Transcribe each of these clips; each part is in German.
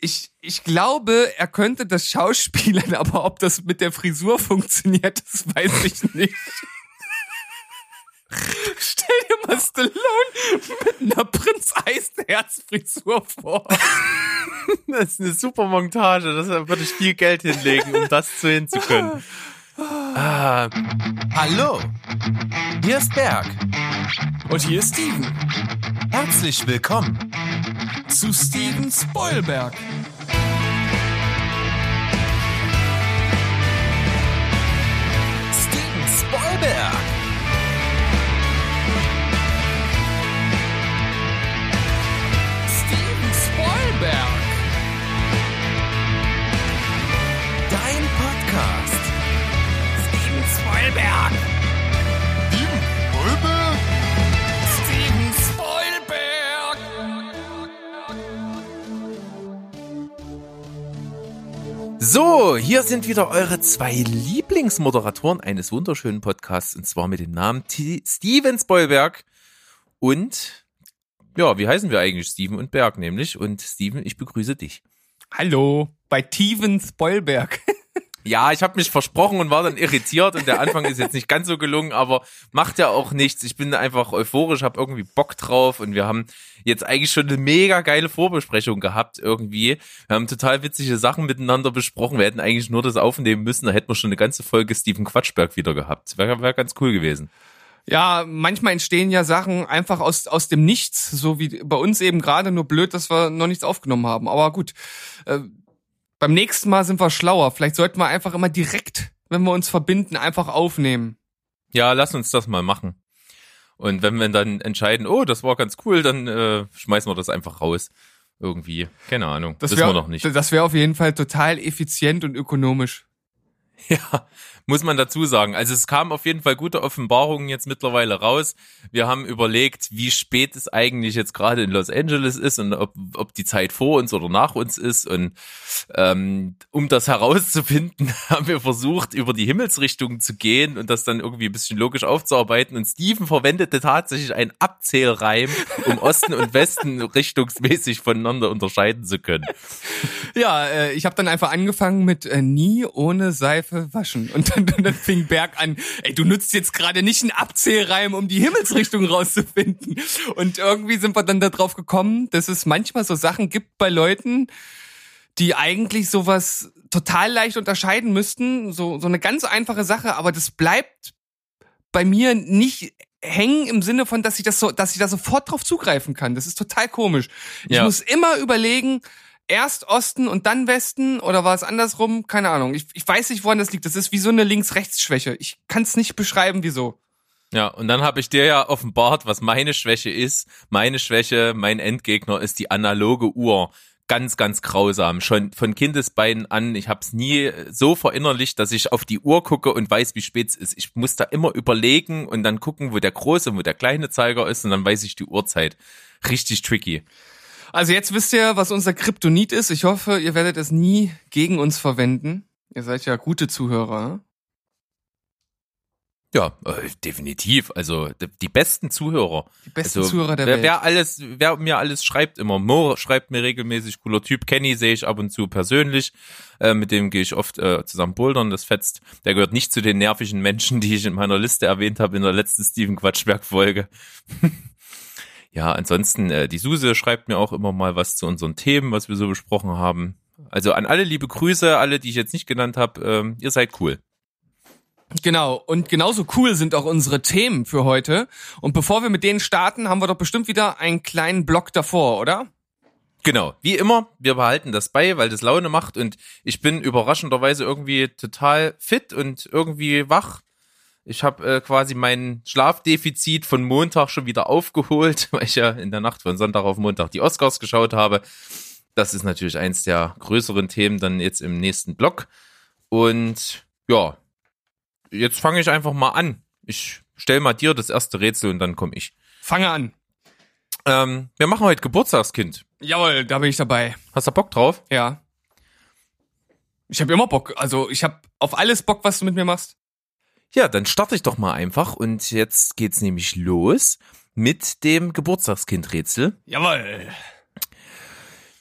ich, ich glaube, er könnte das schauspielern, aber ob das mit der Frisur funktioniert, das weiß ich nicht. Stell dir mal Stallone mit einer Prinz Eisenherz-Frisur vor. Das ist eine super Montage. Das würde ich viel Geld hinlegen, um das zu hinzukönnen. Ah, hallo, hier ist Berg. Und hier ist Steven. Herzlich willkommen. Zu Steven Spoilberg. Steven Spoilberg. Steven Spoilberg. Dein Podcast. Steven Spoilberg. Steven Spoilberg? Steven Spoilberg. So, hier sind wieder eure zwei Lieblingsmoderatoren eines wunderschönen Podcasts und zwar mit dem Namen T Steven Spoilberg und ja, wie heißen wir eigentlich? Steven und Berg nämlich und Steven, ich begrüße dich. Hallo, bei Steven Spoilberg. Ja, ich habe mich versprochen und war dann irritiert und der Anfang ist jetzt nicht ganz so gelungen, aber macht ja auch nichts. Ich bin einfach euphorisch, habe irgendwie Bock drauf und wir haben jetzt eigentlich schon eine mega geile Vorbesprechung gehabt irgendwie. Wir haben total witzige Sachen miteinander besprochen. Wir hätten eigentlich nur das aufnehmen müssen, da hätten wir schon eine ganze Folge Steven Quatschberg wieder gehabt. Wäre wär ganz cool gewesen. Ja, manchmal entstehen ja Sachen einfach aus, aus dem Nichts, so wie bei uns eben gerade, nur blöd, dass wir noch nichts aufgenommen haben. Aber gut, äh, beim nächsten Mal sind wir schlauer. Vielleicht sollten wir einfach immer direkt, wenn wir uns verbinden, einfach aufnehmen. Ja, lass uns das mal machen. Und wenn wir dann entscheiden, oh, das war ganz cool, dann äh, schmeißen wir das einfach raus. Irgendwie. Keine Ahnung. Das wissen wär- wir noch nicht. Das wäre auf jeden Fall total effizient und ökonomisch. Ja, muss man dazu sagen. Also es kam auf jeden Fall gute Offenbarungen jetzt mittlerweile raus. Wir haben überlegt, wie spät es eigentlich jetzt gerade in Los Angeles ist und ob, ob die Zeit vor uns oder nach uns ist. Und ähm, um das herauszufinden, haben wir versucht, über die Himmelsrichtung zu gehen und das dann irgendwie ein bisschen logisch aufzuarbeiten. Und Steven verwendete tatsächlich einen Abzählreim, um Osten und Westen richtungsmäßig voneinander unterscheiden zu können. Ja, äh, ich habe dann einfach angefangen mit äh, nie ohne Seife waschen. Und dann, dann fing Berg an, ey, du nutzt jetzt gerade nicht einen Abzählreim, um die Himmelsrichtung rauszufinden. Und irgendwie sind wir dann darauf gekommen, dass es manchmal so Sachen gibt bei Leuten, die eigentlich sowas total leicht unterscheiden müssten. So, so eine ganz einfache Sache, aber das bleibt bei mir nicht hängen im Sinne von, dass ich das so, dass ich da sofort drauf zugreifen kann. Das ist total komisch. Ich Ja. muss immer überlegen, erst Osten und dann Westen oder war es andersrum? Keine Ahnung. Ich, ich weiß nicht, woran das liegt. Das ist wie so eine Links-Rechts-Schwäche. Ich kann es nicht beschreiben, wieso. Ja, und dann habe ich dir ja offenbart, was meine Schwäche ist. Meine Schwäche, mein Endgegner ist die analoge Uhr. Ganz, ganz grausam. Schon von Kindesbeinen an. Ich habe es nie so verinnerlicht, dass ich auf die Uhr gucke und weiß, wie spät es ist. Ich muss da immer überlegen und dann gucken, wo der große und wo der kleine Zeiger ist und dann weiß ich die Uhrzeit. Richtig tricky. Also jetzt wisst ihr, was unser Kryptonit ist. Ich hoffe, ihr werdet es nie gegen uns verwenden. Ihr seid ja gute Zuhörer. Ja, äh, definitiv. Also die besten Zuhörer. Die besten also, Zuhörer der wer, Welt. Wer alles, wer mir alles schreibt, immer Mo schreibt mir regelmäßig cooler Typ. Kenny sehe ich ab und zu persönlich. Äh, mit dem gehe ich oft äh, zusammen bouldern. Das fetzt. Der gehört nicht zu den nervigen Menschen, die ich in meiner Liste erwähnt habe in der letzten Steven Quatschberg Folge. ja, ansonsten äh, die Suse schreibt mir auch immer mal was zu unseren Themen, was wir so besprochen haben. Also an alle liebe Grüße, alle, die ich jetzt nicht genannt habe. Ähm, ihr seid cool. Genau, und genauso cool sind auch unsere Themen für heute. Und bevor wir mit denen starten, haben wir doch bestimmt wieder einen kleinen Block davor, oder? Genau, wie immer, wir behalten das bei, weil das Laune macht und ich bin überraschenderweise irgendwie total fit und irgendwie wach. Ich habe äh, quasi mein Schlafdefizit von Montag schon wieder aufgeholt, weil ich ja in der Nacht von Sonntag auf Montag die Oscars geschaut habe. Das ist natürlich eins der größeren Themen dann jetzt im nächsten Block. Und ja, jetzt fange ich einfach mal an. Ich stell mal dir das erste Rätsel und dann komme ich. Fange an. Ähm, wir machen heute Geburtstagskind. Jawohl, da bin ich dabei. Hast du Bock drauf? Ja. Ich habe immer Bock. Also ich habe auf alles Bock, was du mit mir machst. Ja, dann starte ich doch mal einfach und jetzt geht's nämlich los mit dem Geburtstagskind-Rätsel. Jawohl.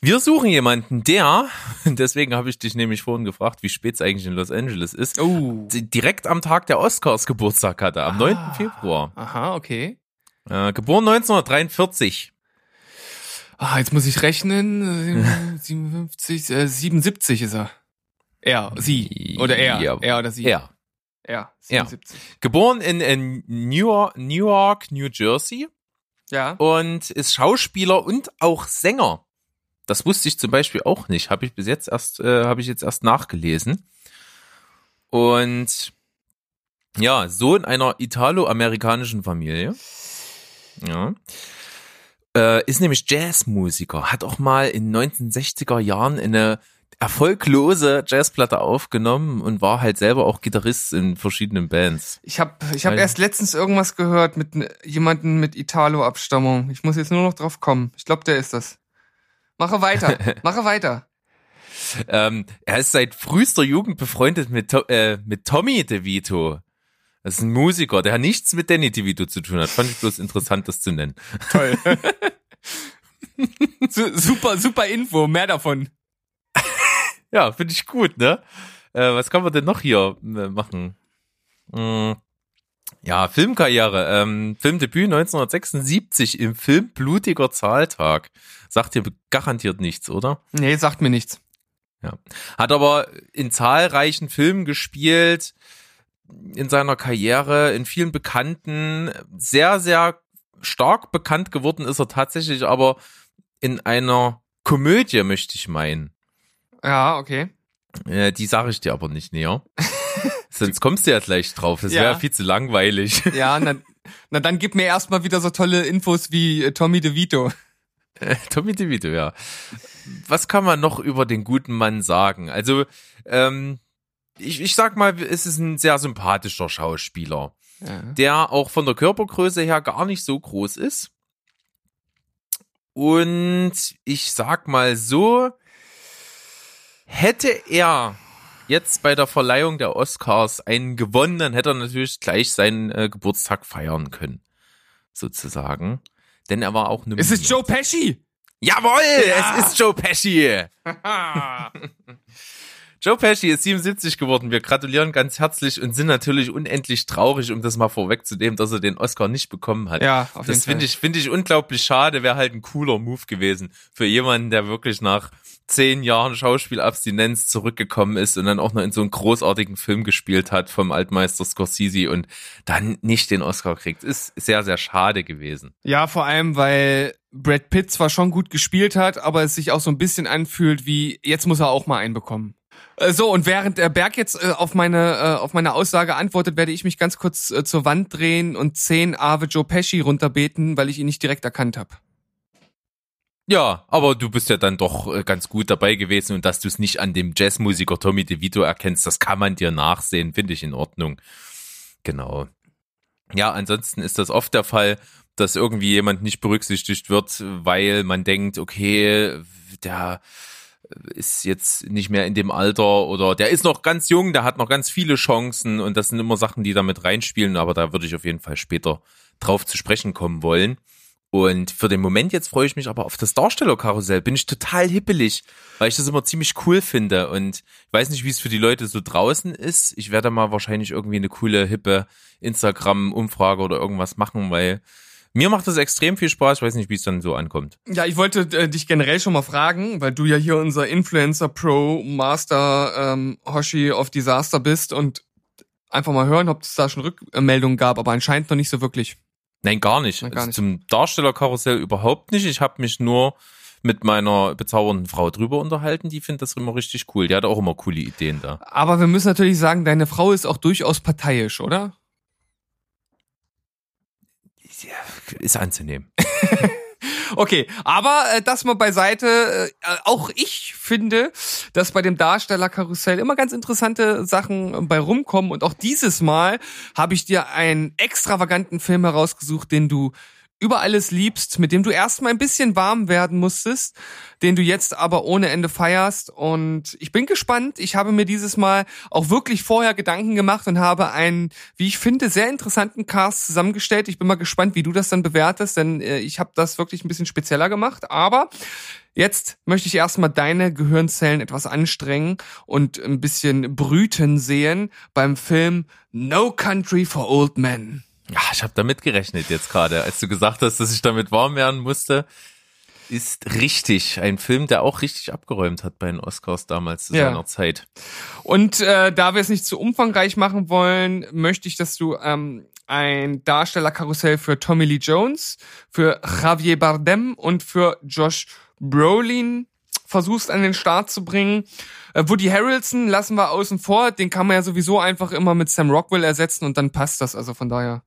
Wir suchen jemanden, der, deswegen habe ich dich nämlich vorhin gefragt, wie spät es eigentlich in Los Angeles ist, Oh. direkt am Tag der Oscars Geburtstag hatte, am 9. Ah. Februar. Aha, okay. Äh, geboren 1943. Ah, jetzt muss ich rechnen. Äh, 57, äh, 77 ist er. Er, sie. Oder er. Ja. Er oder sie. Er. Ja. 77. Geboren in, in New, York, New York, New Jersey Ja. und ist Schauspieler und auch Sänger. Das wusste ich zum Beispiel auch nicht. Habe ich bis jetzt erst, äh, habe ich jetzt erst nachgelesen. Und ja, Sohn einer italo-amerikanischen Familie. Ja. Äh, ist nämlich Jazzmusiker. Hat auch mal in 1960er Jahren eine erfolglose Jazzplatte aufgenommen und war halt selber auch Gitarrist in verschiedenen Bands. Ich habe ich hab Weil- erst letztens irgendwas gehört mit jemanden mit Italo-Abstammung. Ich muss jetzt nur noch drauf kommen. Ich glaube, der ist das. Mache weiter. Mache weiter. Ähm, er ist seit frühester Jugend befreundet mit, äh, mit Tommy DeVito. Das ist ein Musiker, der hat nichts mit Danny DeVito zu tun hat. Fand ich bloß interessant, das zu nennen. Toll. Su- super, super Info. Mehr davon. Ja, finde ich gut, ne? Äh, was kann man denn noch hier äh, machen? Hm, ja, Filmkarriere. Ähm, Filmdebüt 1976 im Film Blutiger Zahltag. Sagt dir garantiert nichts, oder? Nee, sagt mir nichts. Hat aber in zahlreichen Filmen gespielt, in seiner Karriere, in vielen bekannten, sehr, sehr stark bekannt geworden ist er tatsächlich aber in einer Komödie, möchte ich meinen. Ja, okay. Äh, die sage ich dir aber nicht näher. Sonst kommst du ja gleich drauf. Das Ja. wäre viel zu langweilig. Ja, na, na dann gib mir erstmal wieder so tolle Infos wie äh, Tommy DeVito. Tommy DeVito, ja. Was kann man noch über den guten Mann sagen? Also, ähm, ich, ich sag mal, es ist ein sehr sympathischer Schauspieler. Ja. der auch von der Körpergröße her gar nicht so groß ist. Und ich sag mal so, hätte er jetzt bei der Verleihung der Oscars einen gewonnen, dann hätte er natürlich gleich seinen äh, Geburtstag feiern können. Sozusagen. Denn er war auch nominiert. Es ist Joe Pesci. Jawohl, Ja. es ist Joe Pesci. Joe Pesci ist 77 geworden. Wir gratulieren ganz herzlich und sind natürlich unendlich traurig, um das mal vorwegzunehmen, dass er den Oscar nicht bekommen hat. ja, auf jeden das finde ich, finde ich unglaublich schade. Wäre halt ein cooler Move gewesen für jemanden, der wirklich nach zehn Jahren Schauspielabstinenz zurückgekommen ist und dann auch noch in so einem großartigen Film gespielt hat vom Altmeister Scorsese und dann nicht den Oscar kriegt. Ist sehr, sehr schade gewesen. Ja, vor allem, weil Brad Pitt zwar schon gut gespielt hat, aber es sich auch so ein bisschen anfühlt wie, jetzt muss er auch mal einen bekommen. Äh, So, und während der Berg jetzt äh, auf meine, äh, auf meine Aussage antwortet, werde ich mich ganz kurz äh, zur Wand drehen und zehn Ave Joe Pesci runterbeten, weil ich ihn nicht direkt erkannt habe. Ja, aber du bist ja dann doch äh, ganz gut dabei gewesen und dass du es nicht an dem Jazzmusiker Tommy DeVito erkennst, das kann man dir nachsehen, finde ich in Ordnung. Genau. Ja, ansonsten ist das oft der Fall, dass irgendwie jemand nicht berücksichtigt wird, weil man denkt, okay, der ist jetzt nicht mehr in dem Alter oder der ist noch ganz jung, der hat noch ganz viele Chancen und das sind immer Sachen, die damit reinspielen, aber da würde ich auf jeden Fall später drauf zu sprechen kommen wollen. Und für den Moment jetzt freue ich mich aber auf das Darstellerkarussell. Bin ich total hippelig, weil ich das immer ziemlich cool finde. Und ich weiß nicht, wie es für die Leute so draußen ist. Ich werde mal wahrscheinlich irgendwie eine coole, hippe Instagram-Umfrage oder irgendwas machen, weil mir macht das extrem viel Spaß. Ich weiß nicht, wie es dann so ankommt. Ja, ich wollte äh, dich generell schon mal fragen, weil du ja hier unser Influencer Pro Master ähm, Hoshi of Disaster bist und einfach mal hören, ob es da schon Rückmeldungen gab, aber anscheinend noch nicht so wirklich. Nein, gar nicht. Nein, gar Also nicht. Zum Darstellerkarussell überhaupt nicht. Ich habe mich nur mit meiner bezaubernden Frau drüber unterhalten. Die findet das immer richtig cool. Die hat auch immer coole Ideen da. Aber wir müssen natürlich sagen, deine Frau ist auch durchaus parteiisch, oder? Ist anzunehmen. Okay, aber äh, das mal beiseite. Äh, auch ich finde, dass bei dem Darstellerkarussell immer ganz interessante Sachen äh, bei rumkommen. Und auch dieses Mal habe ich dir einen extravaganten Film herausgesucht, den du über alles liebst, mit dem du erstmal ein bisschen warm werden musstest, den du jetzt aber ohne Ende feierst. Und ich bin gespannt. Ich habe mir dieses Mal auch wirklich vorher Gedanken gemacht und habe einen, wie ich finde, sehr interessanten Cast zusammengestellt. Ich bin mal gespannt, wie du das dann bewertest, denn äh, ich habe das wirklich ein bisschen spezieller gemacht. Aber Jetzt möchte ich erstmal deine Gehirnzellen etwas anstrengen und ein bisschen brüten sehen beim Film No Country for Old Men. Ja, ich habe damit gerechnet jetzt gerade, als du gesagt hast, dass ich damit warm werden musste. Ist richtig. Ein Film, der auch richtig abgeräumt hat bei den Oscars damals zu ja. seiner Zeit. Und äh, da wir es nicht zu umfangreich machen wollen, möchte ich, dass du ähm, ein Darstellerkarussell für Tommy Lee Jones, für Javier Bardem und für Josh Brolin versuchst an den Start zu bringen. Äh, Woody Harrelson lassen wir außen vor, den kann man ja sowieso einfach immer mit Sam Rockwell ersetzen und dann passt das also von daher.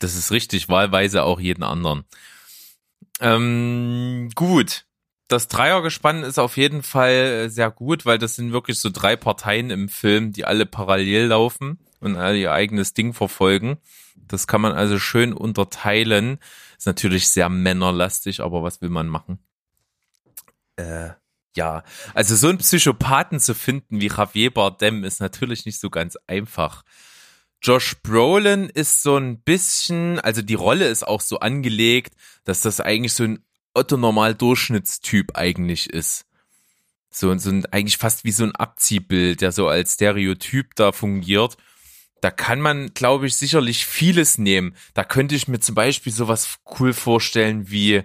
Das ist richtig, wahlweise auch jeden anderen. Ähm, gut. Das Dreiergespann ist auf jeden Fall äh, sehr gut, weil das sind wirklich so drei Parteien im Film, die alle parallel laufen und alle ihr eigenes Ding verfolgen. Das kann man also schön unterteilen. Ist natürlich sehr männerlastig, aber was will man machen? Äh, ja, also so einen Psychopathen zu finden wie Javier Bardem ist natürlich nicht so ganz einfach. Josh Brolin ist so ein bisschen, also die Rolle ist auch so angelegt, dass das eigentlich so ein Otto-Normal-Durchschnittstyp eigentlich ist. So, so ein, eigentlich fast wie so ein Abziehbild, der so als Stereotyp da fungiert. Da kann man, glaube ich, sicherlich vieles nehmen. Da könnte ich mir zum Beispiel sowas cool vorstellen wie,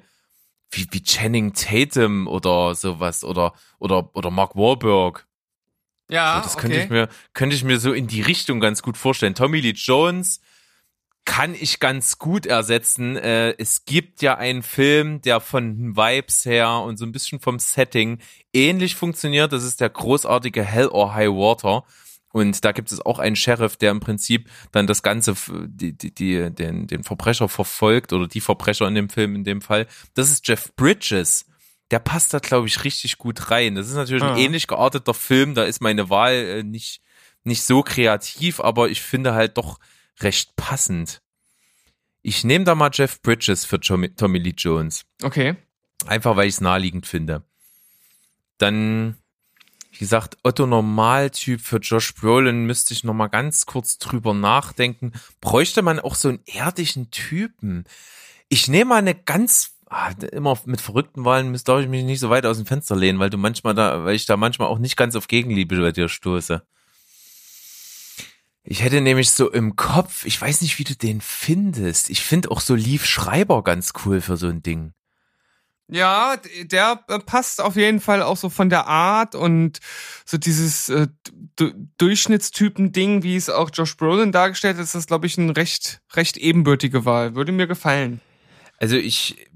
wie, wie Channing Tatum oder sowas oder, oder, oder Mark Warburg. Ja, so, das könnte okay. ich mir könnte ich mir so in die Richtung ganz gut vorstellen. Tommy Lee Jones kann ich ganz gut ersetzen. Äh, es gibt ja einen Film, der von Vibes her und so ein bisschen vom Setting ähnlich funktioniert. Das ist der großartige Hell or High Water. Und da gibt es auch einen Sheriff, der im Prinzip dann das Ganze, die, die, die, den, den Verbrecher verfolgt oder die Verbrecher in dem Film in dem Fall. Das ist Jeff Bridges der passt da, glaube ich, richtig gut rein. Das ist natürlich ah. ein ähnlich gearteter Film, da ist meine Wahl äh, nicht, nicht so kreativ, aber ich finde halt doch recht passend. Ich nehme da mal Jeff Bridges für Tommy Lee Jones. Okay. Einfach weil ich es naheliegend finde. Dann, wie gesagt, Otto Normaltyp für Josh Brolin müsste ich noch mal ganz kurz drüber nachdenken. Bräuchte man auch so einen erdischen Typen? Ich nehme mal eine ganz ah, immer mit verrückten Wahlen müsste ich mich nicht so weit aus dem Fenster lehnen, weil du manchmal da, weil ich da manchmal auch nicht ganz auf Gegenliebe bei dir stoße. Ich hätte nämlich so im Kopf, ich weiß nicht, wie du den findest. Ich finde auch so Lief Schreiber ganz cool für so ein Ding. Ja, der äh, passt auf jeden Fall auch so von der Art und so dieses äh, Durchschnittstypen-Ding, wie es auch Josh Brolin dargestellt hat, ist das, glaube ich, eine recht, recht ebenbürtige Wahl. Würde mir gefallen. Also ich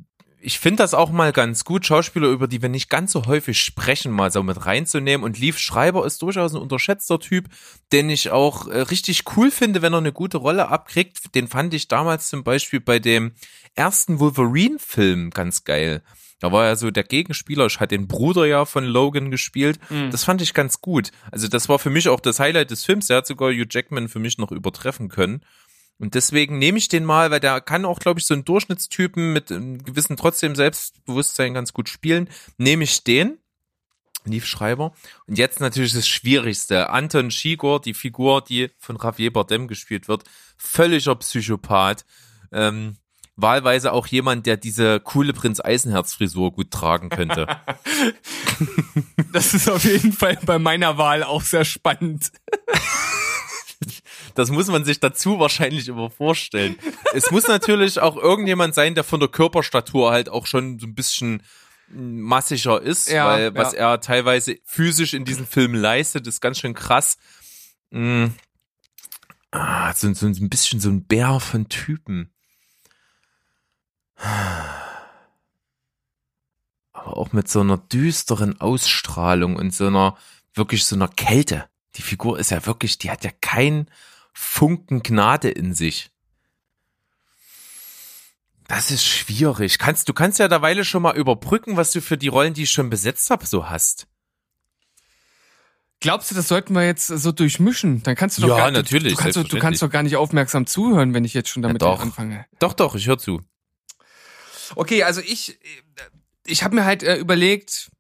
ich finde das auch mal ganz gut, Schauspieler, über die wir nicht ganz so häufig sprechen, mal so mit reinzunehmen. Und Leaf Schreiber ist durchaus ein unterschätzter Typ, den ich auch äh, richtig cool finde, wenn er eine gute Rolle abkriegt. Den fand ich damals zum Beispiel bei dem ersten Wolverine-Film ganz geil. Da war er so der Gegenspieler. Ich hatte den Bruder ja von Logan gespielt. Mhm. Das fand ich ganz gut. Also das war für mich auch das Highlight des Films. Er hat sogar Hugh Jackman für mich noch übertreffen können. Und deswegen nehme ich den mal, weil der kann auch, glaube ich, so einen Durchschnittstypen mit einem gewissen trotzdem Selbstbewusstsein ganz gut spielen. Nehme ich den, Lief Schreiber. Und jetzt natürlich das Schwierigste. Anton Schigor, die Figur, die von Javier Bardem gespielt wird, völliger Psychopath. Ähm, wahlweise auch jemand, der diese coole Prinz Eisenherz Frisur gut tragen könnte. das ist auf jeden Fall bei meiner Wahl auch sehr spannend. Das muss man sich dazu wahrscheinlich immer vorstellen. es muss natürlich auch irgendjemand sein, der von der Körperstatur halt auch schon so ein bisschen massiger ist, ja, weil was ja. er teilweise physisch in diesem Film leistet, ist ganz schön krass. Mhm. Ah, so, so ein bisschen so ein Bär von Typen. Aber auch mit so einer düsteren Ausstrahlung und so einer, wirklich so einer Kälte. Die Figur ist ja wirklich, die hat ja kein Funken Gnade in sich. Das ist schwierig. Kannst, du kannst ja derweile schon mal überbrücken, was du für die Rollen, die ich schon besetzt habe, so hast. Glaubst du, das sollten wir jetzt so durchmischen? Dann kannst du doch ja, gar, natürlich, du, du, kannst, du kannst doch gar nicht aufmerksam zuhören, wenn ich jetzt schon damit ja, doch. anfange. Doch, doch, ich höre zu. Okay, also ich, ich habe mir halt äh, überlegt,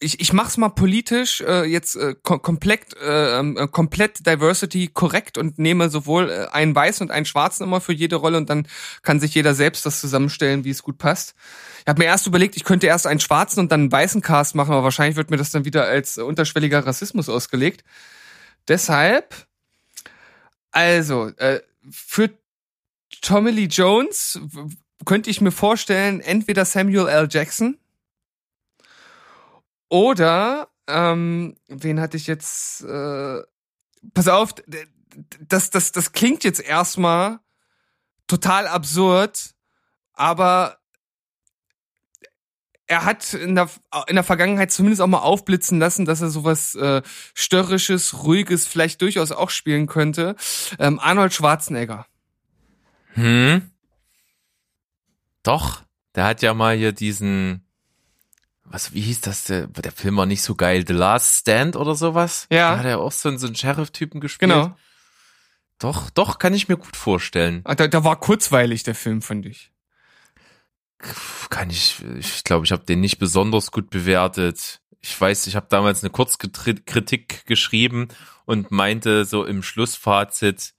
ich, ich mach's mal politisch äh, jetzt äh, kom komplett äh, ähm, äh, komplett Diversity korrekt und nehme sowohl äh, einen weißen und einen schwarzen immer für jede Rolle und dann kann sich jeder selbst das zusammenstellen, wie es gut passt. Ich habe mir erst überlegt, ich könnte erst einen schwarzen und dann einen weißen Cast machen, aber wahrscheinlich wird mir das dann wieder als unterschwelliger Rassismus ausgelegt. Deshalb, also äh, für Tommy Lee Jones könnte ich mir vorstellen, entweder Samuel L. Jackson oder, ähm, wen hatte ich jetzt? Äh, pass auf, das, das, das klingt jetzt erstmal total absurd, aber er hat in der, in der Vergangenheit zumindest auch mal aufblitzen lassen, dass er sowas äh, Störrisches, Ruhiges vielleicht durchaus auch spielen könnte. Ähm, Arnold Schwarzenegger. Hm. Doch, der hat ja mal hier diesen was, wie hieß das? Der, der Film war nicht so geil. The Last Stand oder sowas? Ja. Da hat er auch so, einen, so einen Sheriff-Typen gespielt. Genau. Doch, doch, kann ich mir gut vorstellen. Ah, da, da war kurzweilig der Film, fand ich. Kann ich, ich glaube, ich habe den nicht besonders gut bewertet. Ich weiß, ich habe damals eine Kurzkritik geschrieben und meinte so im Schlussfazit,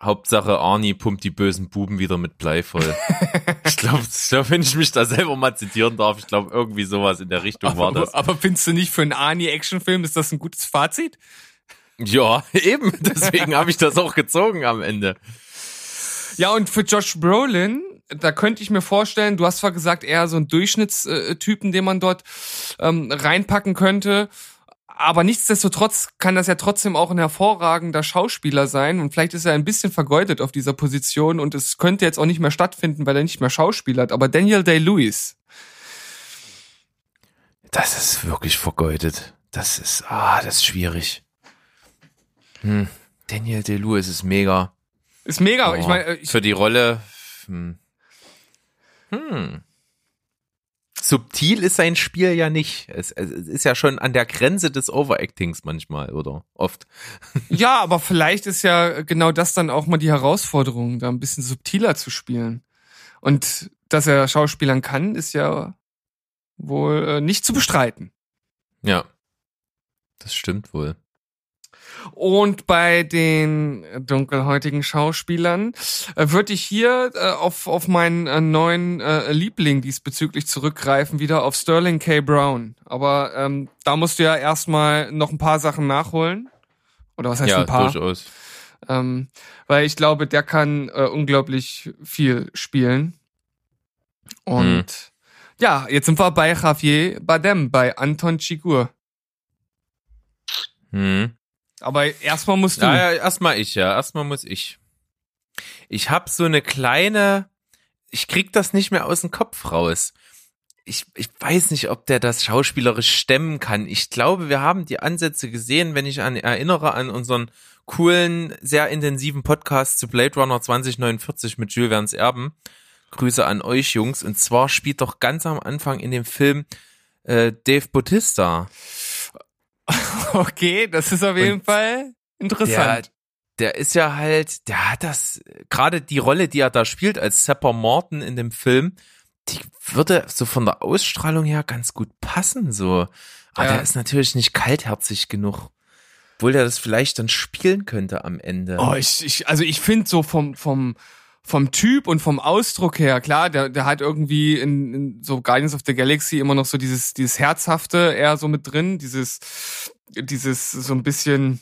Hauptsache Arnie pumpt die bösen Buben wieder mit Blei voll. ich glaube, glaub, wenn ich mich da selber mal zitieren darf, ich glaube, irgendwie sowas in der Richtung aber, war das. Aber findest du nicht für einen Arnie-Actionfilm, ist das ein gutes Fazit? Ja, eben. Deswegen habe ich das auch gezogen am Ende. Ja, und für Josh Brolin, da könnte ich mir vorstellen, du hast zwar gesagt, eher so ein Durchschnittstypen, den man dort ähm, reinpacken könnte aber nichtsdestotrotz kann das ja trotzdem auch ein hervorragender Schauspieler sein und vielleicht ist er ein bisschen vergeudet auf dieser Position und es könnte jetzt auch nicht mehr stattfinden, weil er nicht mehr schauspielert. Aber Daniel Day-Lewis. Das ist wirklich vergeudet. Das ist, ah, das ist schwierig. Hm. Daniel Day-Lewis ist mega. Ist mega. Oh, ich meine, für die Rolle. Hm. hm subtil ist sein Spiel ja nicht. Es, es, ist ja schon an der Grenze des Overactings manchmal oder oft. Ja, aber vielleicht ist ja genau das dann auch mal die Herausforderung, da ein bisschen subtiler zu spielen. Und dass er Schauspielern kann, ist ja wohl äh, nicht zu bestreiten. Ja, das stimmt wohl. Und bei den dunkelhäutigen Schauspielern äh, würde ich hier äh, auf, auf meinen äh, neuen äh, Liebling diesbezüglich zurückgreifen, wieder auf Sterling K. Brown. Aber ähm, da musst du ja erstmal noch ein paar Sachen nachholen. Oder was heißt ja, ein paar? Durchaus. Ähm, weil ich glaube, der kann äh, unglaublich viel spielen. Und hm. ja, jetzt sind wir bei Javier Badem, bei Anton Chigur. Hm. Aber erstmal musst du. Ja, ja erstmal ich, ja. Erstmal muss ich. Ich habe so eine kleine, ich krieg das nicht mehr aus dem Kopf raus. Ich, ich weiß nicht, ob der das schauspielerisch stemmen kann. Ich glaube, wir haben die Ansätze gesehen, wenn ich an erinnere an unseren coolen, sehr intensiven Podcast zu Blade Runner 2049 mit Jules Verne's Erben. Grüße an euch, Jungs. Und zwar spielt doch ganz am Anfang in dem Film äh, Dave Bautista. Okay, das ist auf jeden Und Fall interessant. Der, der ist ja halt, der hat das, gerade die Rolle, die er da spielt als Sepper Morton in dem Film, die würde so von der Ausstrahlung her ganz gut passen, so. Aber ja. der ist natürlich nicht kaltherzig genug. Obwohl der das vielleicht dann spielen könnte am Ende. Oh, ich, ich also ich finde so vom, vom, vom Typ und vom Ausdruck her, klar, der, der hat irgendwie in, in so Guardians of the Galaxy immer noch so dieses, dieses Herzhafte eher so mit drin, dieses, dieses so ein bisschen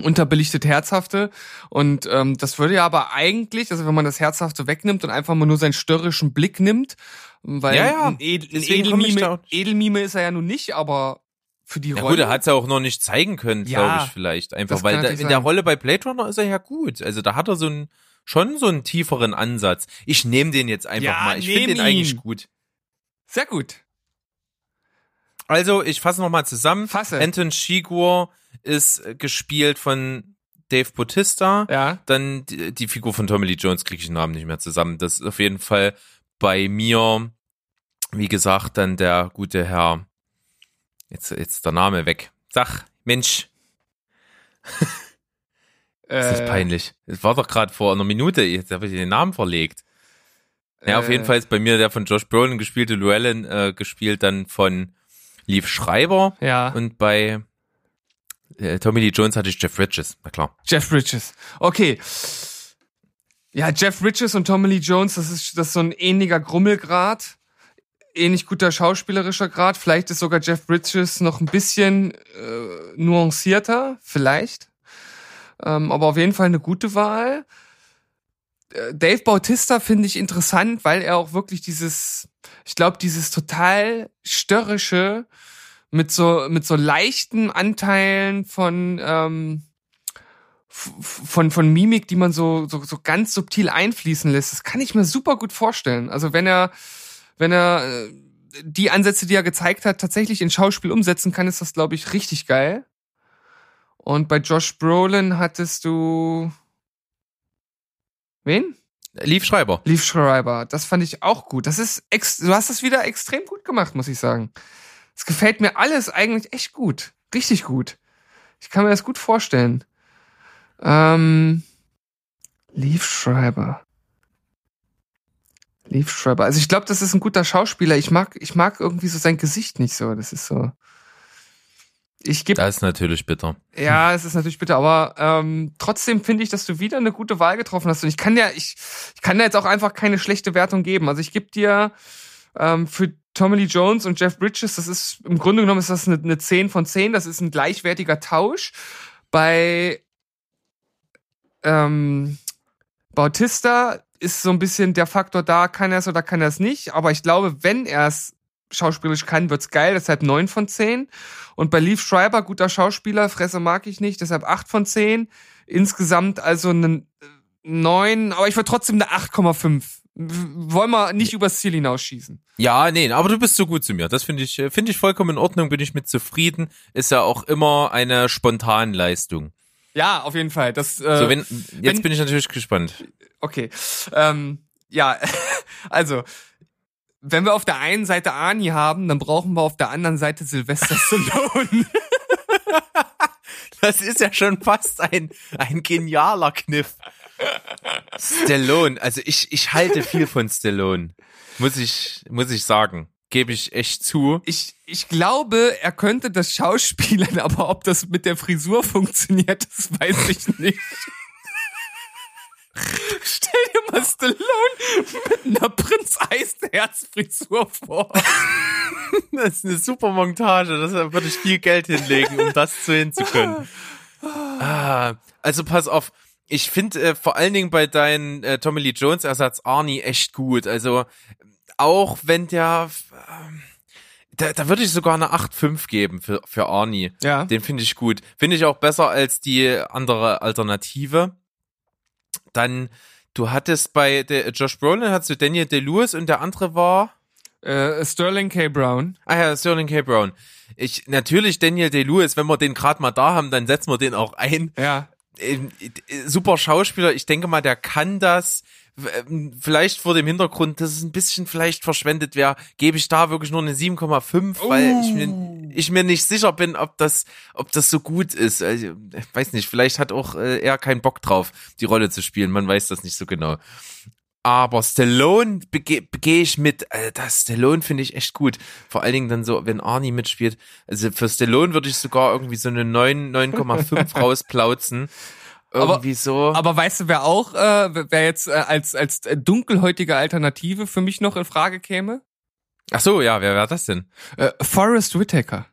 unterbelichtet Herzhafte. Und ähm, das würde ja aber eigentlich, also wenn man das Herzhafte wegnimmt und einfach mal nur seinen störrischen Blick nimmt, weil ja, ja. ein, Edel, ein Edelmime, Edelmime ist er ja nun nicht, aber für die ja, Rolle. Gut, er hat ja auch noch nicht zeigen können, ja, glaube ich, vielleicht. Einfach, weil da, in der Rolle bei Blade Runner ist er ja gut. Also da hat er so ein schon so einen tieferen Ansatz. Ich nehme den jetzt einfach ja, mal. Ich finde den eigentlich gut. Sehr gut. Also, ich fasse nochmal zusammen. Fasse. Anton Chigurh ist gespielt von Dave Bautista. Ja. Dann die, die Figur von Tommy Lee Jones kriege ich den Namen nicht mehr zusammen. Das ist auf jeden Fall bei mir, wie gesagt, dann der gute Herr. Jetzt, jetzt der Name weg. Sag, Mensch. Das ist äh, peinlich. Es war doch gerade vor einer Minute, jetzt habe ich den Namen verlegt. Ja, auf Äh, jeden Fall ist bei mir der von Josh Brolin gespielte Llewellyn äh, gespielt dann von Leaf Schreiber Ja. und bei äh, Tommy Lee Jones hatte ich Jeff Bridges, na klar. Jeff Bridges. Okay. Ja, Jeff Bridges und Tommy Lee Jones, das ist, das ist so ein ähnlicher Grummelgrad. Ähnlich guter schauspielerischer Grad. Vielleicht ist sogar Jeff Bridges noch ein bisschen äh, nuancierter. Vielleicht. Ähm, aber auf jeden Fall eine gute Wahl. Äh, Dave Bautista finde ich interessant, weil er auch wirklich dieses, ich glaube, dieses total störrische mit so mit so leichten Anteilen von ähm, von von Mimik, die man so so so ganz subtil einfließen lässt. Das kann ich mir super gut vorstellen. Also wenn er wenn er äh, die Ansätze, die er gezeigt hat, tatsächlich in Schauspiel umsetzen kann, ist das glaube ich richtig geil. Und bei Josh Brolin hattest du wen? Leaf Schreiber. Leaf Schreiber. Das fand ich auch gut. Das ist ex du hast das wieder extrem gut gemacht, muss ich sagen. Es gefällt mir alles eigentlich echt gut. Richtig gut. Ich kann mir das gut vorstellen. Ähm, Leaf Schreiber. Leaf Schreiber. Also ich glaube, das ist ein guter Schauspieler. Ich mag, ich mag irgendwie so sein Gesicht nicht so. Das ist so. Ich gebe Das ist natürlich bitter. ja, es ist natürlich bitter, aber ähm, trotzdem finde ich, dass du wieder eine gute Wahl getroffen hast. Und ich kann ja, ich, ich kann da jetzt auch einfach keine schlechte Wertung geben. Also ich gebe dir ähm, für Tommy Lee Jones und Jeff Bridges, das ist im Grunde genommen ist das eine, eine 10 von 10, das ist ein gleichwertiger Tausch. Bei ähm, Bautista ist so ein bisschen der Faktor da, kann er es oder kann er es nicht. Aber ich glaube, wenn er es schauspielerisch kann, wird's geil, deshalb 9 von 10. Und bei Leaf Schreiber, guter Schauspieler, Fresse mag ich nicht, deshalb 8 von 10. Insgesamt also eine 9, aber ich würde trotzdem eine 8,5. W- Wollen wir nicht übers Ziel hinausschießen. Ja, nee, aber du bist so gut zu mir. Das finde ich, äh, finde ich vollkommen in Ordnung, bin ich mit zufrieden. Ist ja auch immer eine Spontanleistung. Ja, auf jeden Fall. Das, äh, So, wenn, jetzt wenn- bin ich natürlich gespannt. Okay. Ähm, ja, also, wenn wir auf der einen Seite Ani haben, dann brauchen wir auf der anderen Seite Sylvester Stallone. Das ist ja schon fast ein, ein genialer Kniff. Stallone, also ich, ich halte viel von Stallone. Muss ich, muss ich sagen. Gebe ich echt zu. Ich, ich glaube, er könnte das Schauspielern, aber ob das mit der Frisur funktioniert, das weiß ich nicht. Stell dir mal Stallone mit einer Prinz Eisenherz-Frisur vor. Das ist eine super Montage. Das würde ich viel Geld hinlegen, um das zu hinzukönnen. Ah, also pass auf. Ich finde äh, vor allen Dingen bei deinem äh, Tommy Lee Jones Ersatz Arnie echt gut. Also auch wenn der, ähm, da, da würde ich sogar eine 8,5 geben für, für Arnie. Ja. Den finde ich gut. Finde ich auch besser als die andere Alternative. Dann, du hattest bei der Josh Brolin hattest du Daniel Day-Lewis und der andere war, Äh, Sterling K. Brown. ah ja, Sterling K. Brown. Ich, natürlich Daniel Day-Lewis, wenn wir den gerade mal da haben, dann setzen wir den auch ein. Ja. Ähm, äh, super Schauspieler, ich denke mal, der kann das. Ähm, Vielleicht vor dem Hintergrund, dass es ein bisschen vielleicht verschwendet wäre, gebe ich da wirklich nur eine 7,5, weil ich mir, ich mir nicht sicher bin, ob das, ob das so gut ist. Also, ich weiß nicht, vielleicht hat auch äh, er keinen Bock drauf, die Rolle zu spielen. Man weiß das nicht so genau. Aber Stallone bege begehe ich mit. Das Stallone finde ich echt gut. Vor allen Dingen dann so, wenn Arnie mitspielt. Also für Stallone würde ich sogar irgendwie so eine 9, 9,5 rausplauzen. Aber- Irgendwie so. Aber weißt du, wer auch, äh, wer jetzt äh, als, als dunkelhäutige Alternative für mich noch in Frage käme? Ach so, ja, wer wäre das denn? Äh, Forrest Whitaker.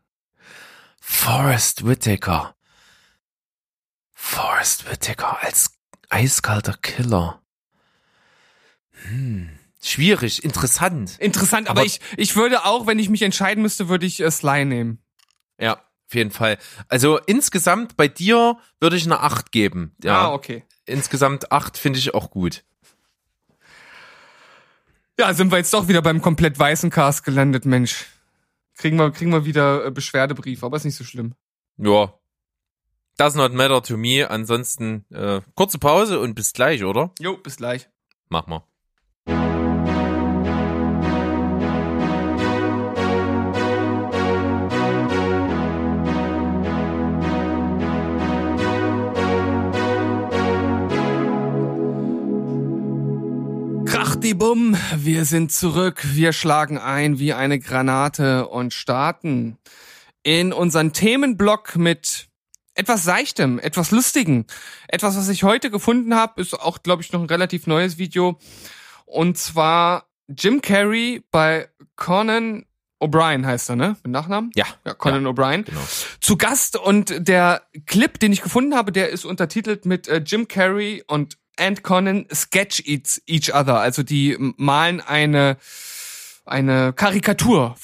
Forrest Whitaker. Forrest Whitaker als eiskalter Killer. Hm. Schwierig, interessant. Interessant, aber, Aber- ich, ich würde auch, wenn ich mich entscheiden müsste, würde ich äh, Sly nehmen. Ja, jeden Fall. Also insgesamt bei dir würde ich eine 8 geben. Ja, Ah, okay. insgesamt 8 finde ich auch gut. Ja, sind wir jetzt doch wieder beim komplett weißen Cast gelandet, Mensch. Kriegen wir, kriegen wir wieder äh, Beschwerdebrief, aber ist nicht so schlimm. Ja. Does not matter to me. Ansonsten äh, kurze Pause und bis gleich, oder? Jo, bis gleich. Mach mal. Schwuppdiwuppdibumm, wir sind zurück. Wir schlagen ein wie eine Granate und starten in unseren Themenblock mit etwas Seichtem, etwas Lustigem. Etwas, was ich heute gefunden habe, ist auch, glaube ich, noch ein relativ neues Video. Und zwar Jim Carrey bei Conan O'Brien heißt er, ne? Mit Nachnamen? Ja. Ja, Conan ja, O'Brien. Genau. Zu Gast und der Clip, den ich gefunden habe, der ist untertitelt mit äh, Jim Carrey und and Conan sketch each, other. Also die malen eine eine Karikatur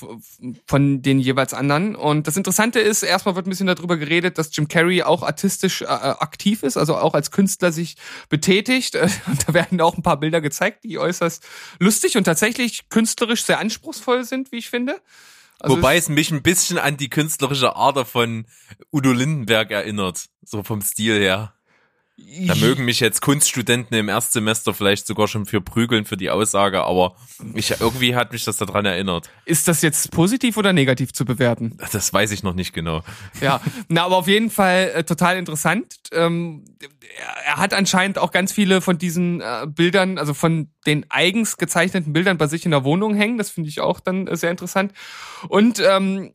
von den jeweils anderen. Und das Interessante ist, erstmal wird ein bisschen darüber geredet, dass Jim Carrey auch artistisch äh, aktiv ist, also auch als Künstler sich betätigt. Und da werden auch ein paar Bilder gezeigt, die äußerst lustig und tatsächlich künstlerisch sehr anspruchsvoll sind, wie ich finde. Also Wobei es mich ein bisschen an die künstlerische Ader von Udo Lindenberg erinnert, so vom Stil her. Da mögen mich jetzt Kunststudenten im Erstsemester vielleicht sogar schon für prügeln für die Aussage, aber ich, irgendwie hat mich das daran erinnert. Ist das jetzt positiv oder negativ zu bewerten? Das weiß ich noch nicht genau. Ja, na, aber auf jeden Fall äh, total interessant. Ähm, er, hat anscheinend auch ganz viele von diesen äh, Bildern, also von den eigens gezeichneten Bildern bei sich in der Wohnung hängen. Das finde ich auch dann äh, sehr interessant. Und ähm,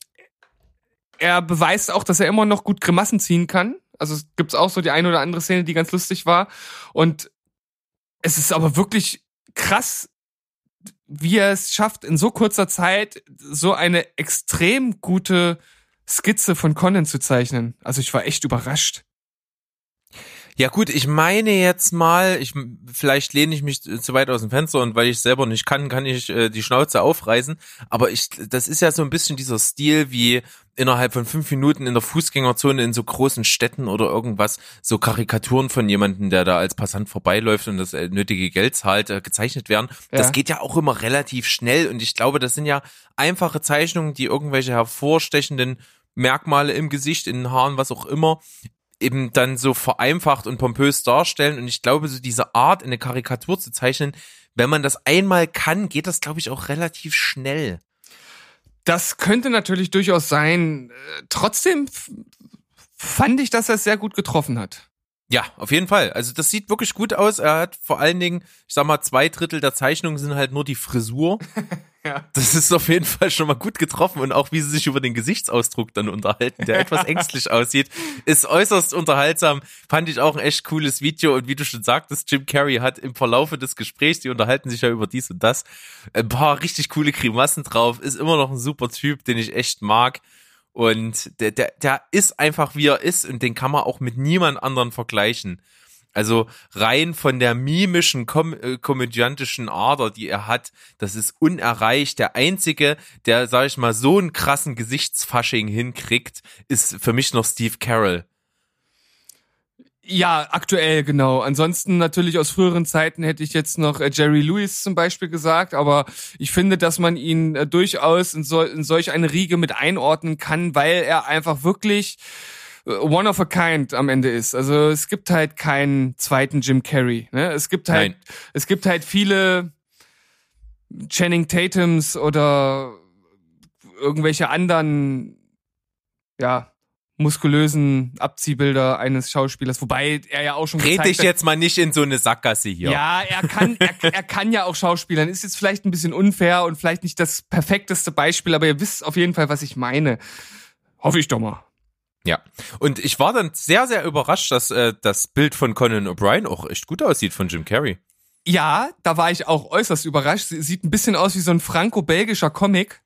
er beweist auch, dass er immer noch gut Grimassen ziehen kann. Also es gibt auch so die eine oder andere Szene, die ganz lustig war. Und es ist aber wirklich krass, wie er es schafft, in so kurzer Zeit so eine extrem gute Skizze von Conan zu zeichnen. Also ich war echt überrascht. Ja gut, ich meine jetzt mal, ich vielleicht lehne ich mich zu weit aus dem Fenster und weil ich selber nicht kann, kann ich äh, die Schnauze aufreißen. Aber ich, das ist ja so ein bisschen dieser Stil, wie innerhalb von fünf Minuten in der Fußgängerzone in so großen Städten oder irgendwas so Karikaturen von jemandem, der da als Passant vorbeiläuft und das äh, nötige Geld zahlt, äh, gezeichnet werden. Ja. Das geht ja auch immer relativ schnell und ich glaube, das sind ja einfache Zeichnungen, die irgendwelche hervorstechenden Merkmale im Gesicht, in den Haaren, was auch immer, eben dann so vereinfacht und pompös darstellen. Und ich glaube, so diese Art, eine Karikatur zu zeichnen, wenn man das einmal kann, geht das, glaube ich, auch relativ schnell. Das könnte natürlich durchaus sein. Äh, trotzdem fand ich, dass er es sehr gut getroffen hat. Ja, auf jeden Fall. Also das sieht wirklich gut aus. Er hat vor allen Dingen, ich sag mal, zwei Drittel der Zeichnungen sind halt nur die Frisur. ja. Das ist auf jeden Fall schon mal gut getroffen und auch wie sie sich über den Gesichtsausdruck dann unterhalten, der etwas ängstlich aussieht, ist äußerst unterhaltsam. Fand ich auch ein echt cooles Video und wie du schon sagtest, Jim Carrey hat im Verlaufe des Gesprächs, die unterhalten sich ja über dies und das, ein paar richtig coole Grimassen drauf, ist immer noch ein super Typ, den ich echt mag. Und der, der, der ist einfach wie er ist und den kann man auch mit niemand anderen vergleichen. Also rein von der mimischen, kom äh, komödiantischen Ader, die er hat, das ist unerreicht. Der einzige, der, sag ich mal, so einen krassen Gesichtsfasching hinkriegt, ist für mich noch Steve Carroll. Ja, aktuell, genau. Ansonsten natürlich aus früheren Zeiten hätte ich jetzt noch äh, Jerry Lewis zum Beispiel gesagt, aber ich finde, dass man ihn äh, durchaus in, so, in solch eine Riege mit einordnen kann, weil er einfach wirklich äh, one of a kind am Ende ist. Also es gibt halt keinen zweiten Jim Carrey. Ne? Es gibt halt, Nein. es gibt halt viele Channing Tatums oder irgendwelche anderen, ja, muskulösen Abziehbilder eines Schauspielers, wobei er ja auch schon Red dich jetzt mal nicht in so eine Sackgasse hier. Ja, er kann, er, er kann ja auch Schauspielern. Ist jetzt vielleicht ein bisschen unfair und vielleicht nicht das perfekteste Beispiel, aber ihr wisst auf jeden Fall, was ich meine. Hoffe ich doch mal. Ja, und ich war dann sehr, sehr überrascht, dass äh, das Bild von Conan O'Brien auch echt gut aussieht von Jim Carrey. Ja, da war ich auch äußerst überrascht. Sie sieht ein bisschen aus wie so ein franco-belgischer Comic.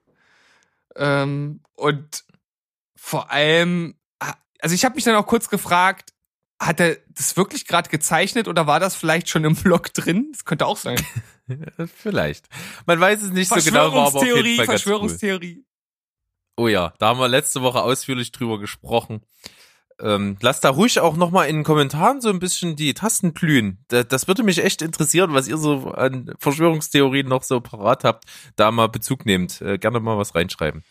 Ähm, und vor allem also ich habe mich dann auch kurz gefragt, hat er das wirklich gerade gezeichnet oder war das vielleicht schon im Blog drin? Das könnte auch sein. vielleicht. Man weiß es nicht so genau, war aber auf jeden Fall Verschwörungstheorie. Cool. Oh ja, da haben wir letzte Woche ausführlich drüber gesprochen ähm, lasst da ruhig auch nochmal in den Kommentaren so ein bisschen die Tasten glühen. Das, das würde mich echt interessieren, was ihr so an Verschwörungstheorien noch so parat habt, da mal Bezug nehmt. Äh, gerne mal was reinschreiben.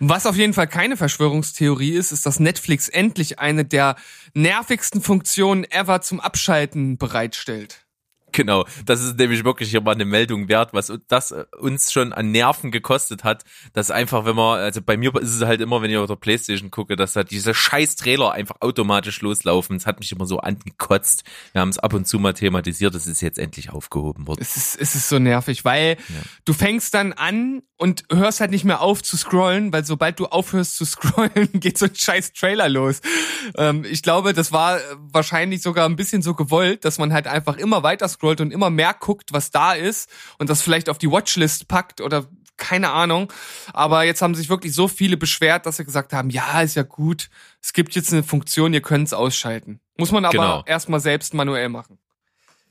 Was auf jeden Fall keine Verschwörungstheorie ist, ist, dass Netflix endlich eine der nervigsten Funktionen ever zum Abschalten bereitstellt. Genau, das ist nämlich wirklich hier mal eine Meldung wert, was das uns schon an Nerven gekostet hat, dass einfach, wenn man, also bei mir ist es halt immer, wenn ich auf der Playstation gucke, dass da diese scheiß Trailer einfach automatisch loslaufen. Es hat mich immer so angekotzt. Wir haben es ab und zu mal thematisiert, das ist jetzt endlich aufgehoben worden. Es ist, es ist so nervig, weil ja. du fängst dann an und hörst halt nicht mehr auf zu scrollen, weil sobald du aufhörst zu scrollen, geht so ein scheiß Trailer los. Ähm, ich glaube, das war wahrscheinlich sogar ein bisschen so gewollt, dass man halt einfach immer weiter scrollt und immer mehr guckt, was da ist und das vielleicht auf die Watchlist packt oder keine Ahnung. Aber jetzt haben sich wirklich so viele beschwert, dass sie gesagt haben, ja, ist ja gut, es gibt jetzt eine Funktion, ihr könnt es ausschalten. Muss man aber genau. erstmal selbst manuell machen.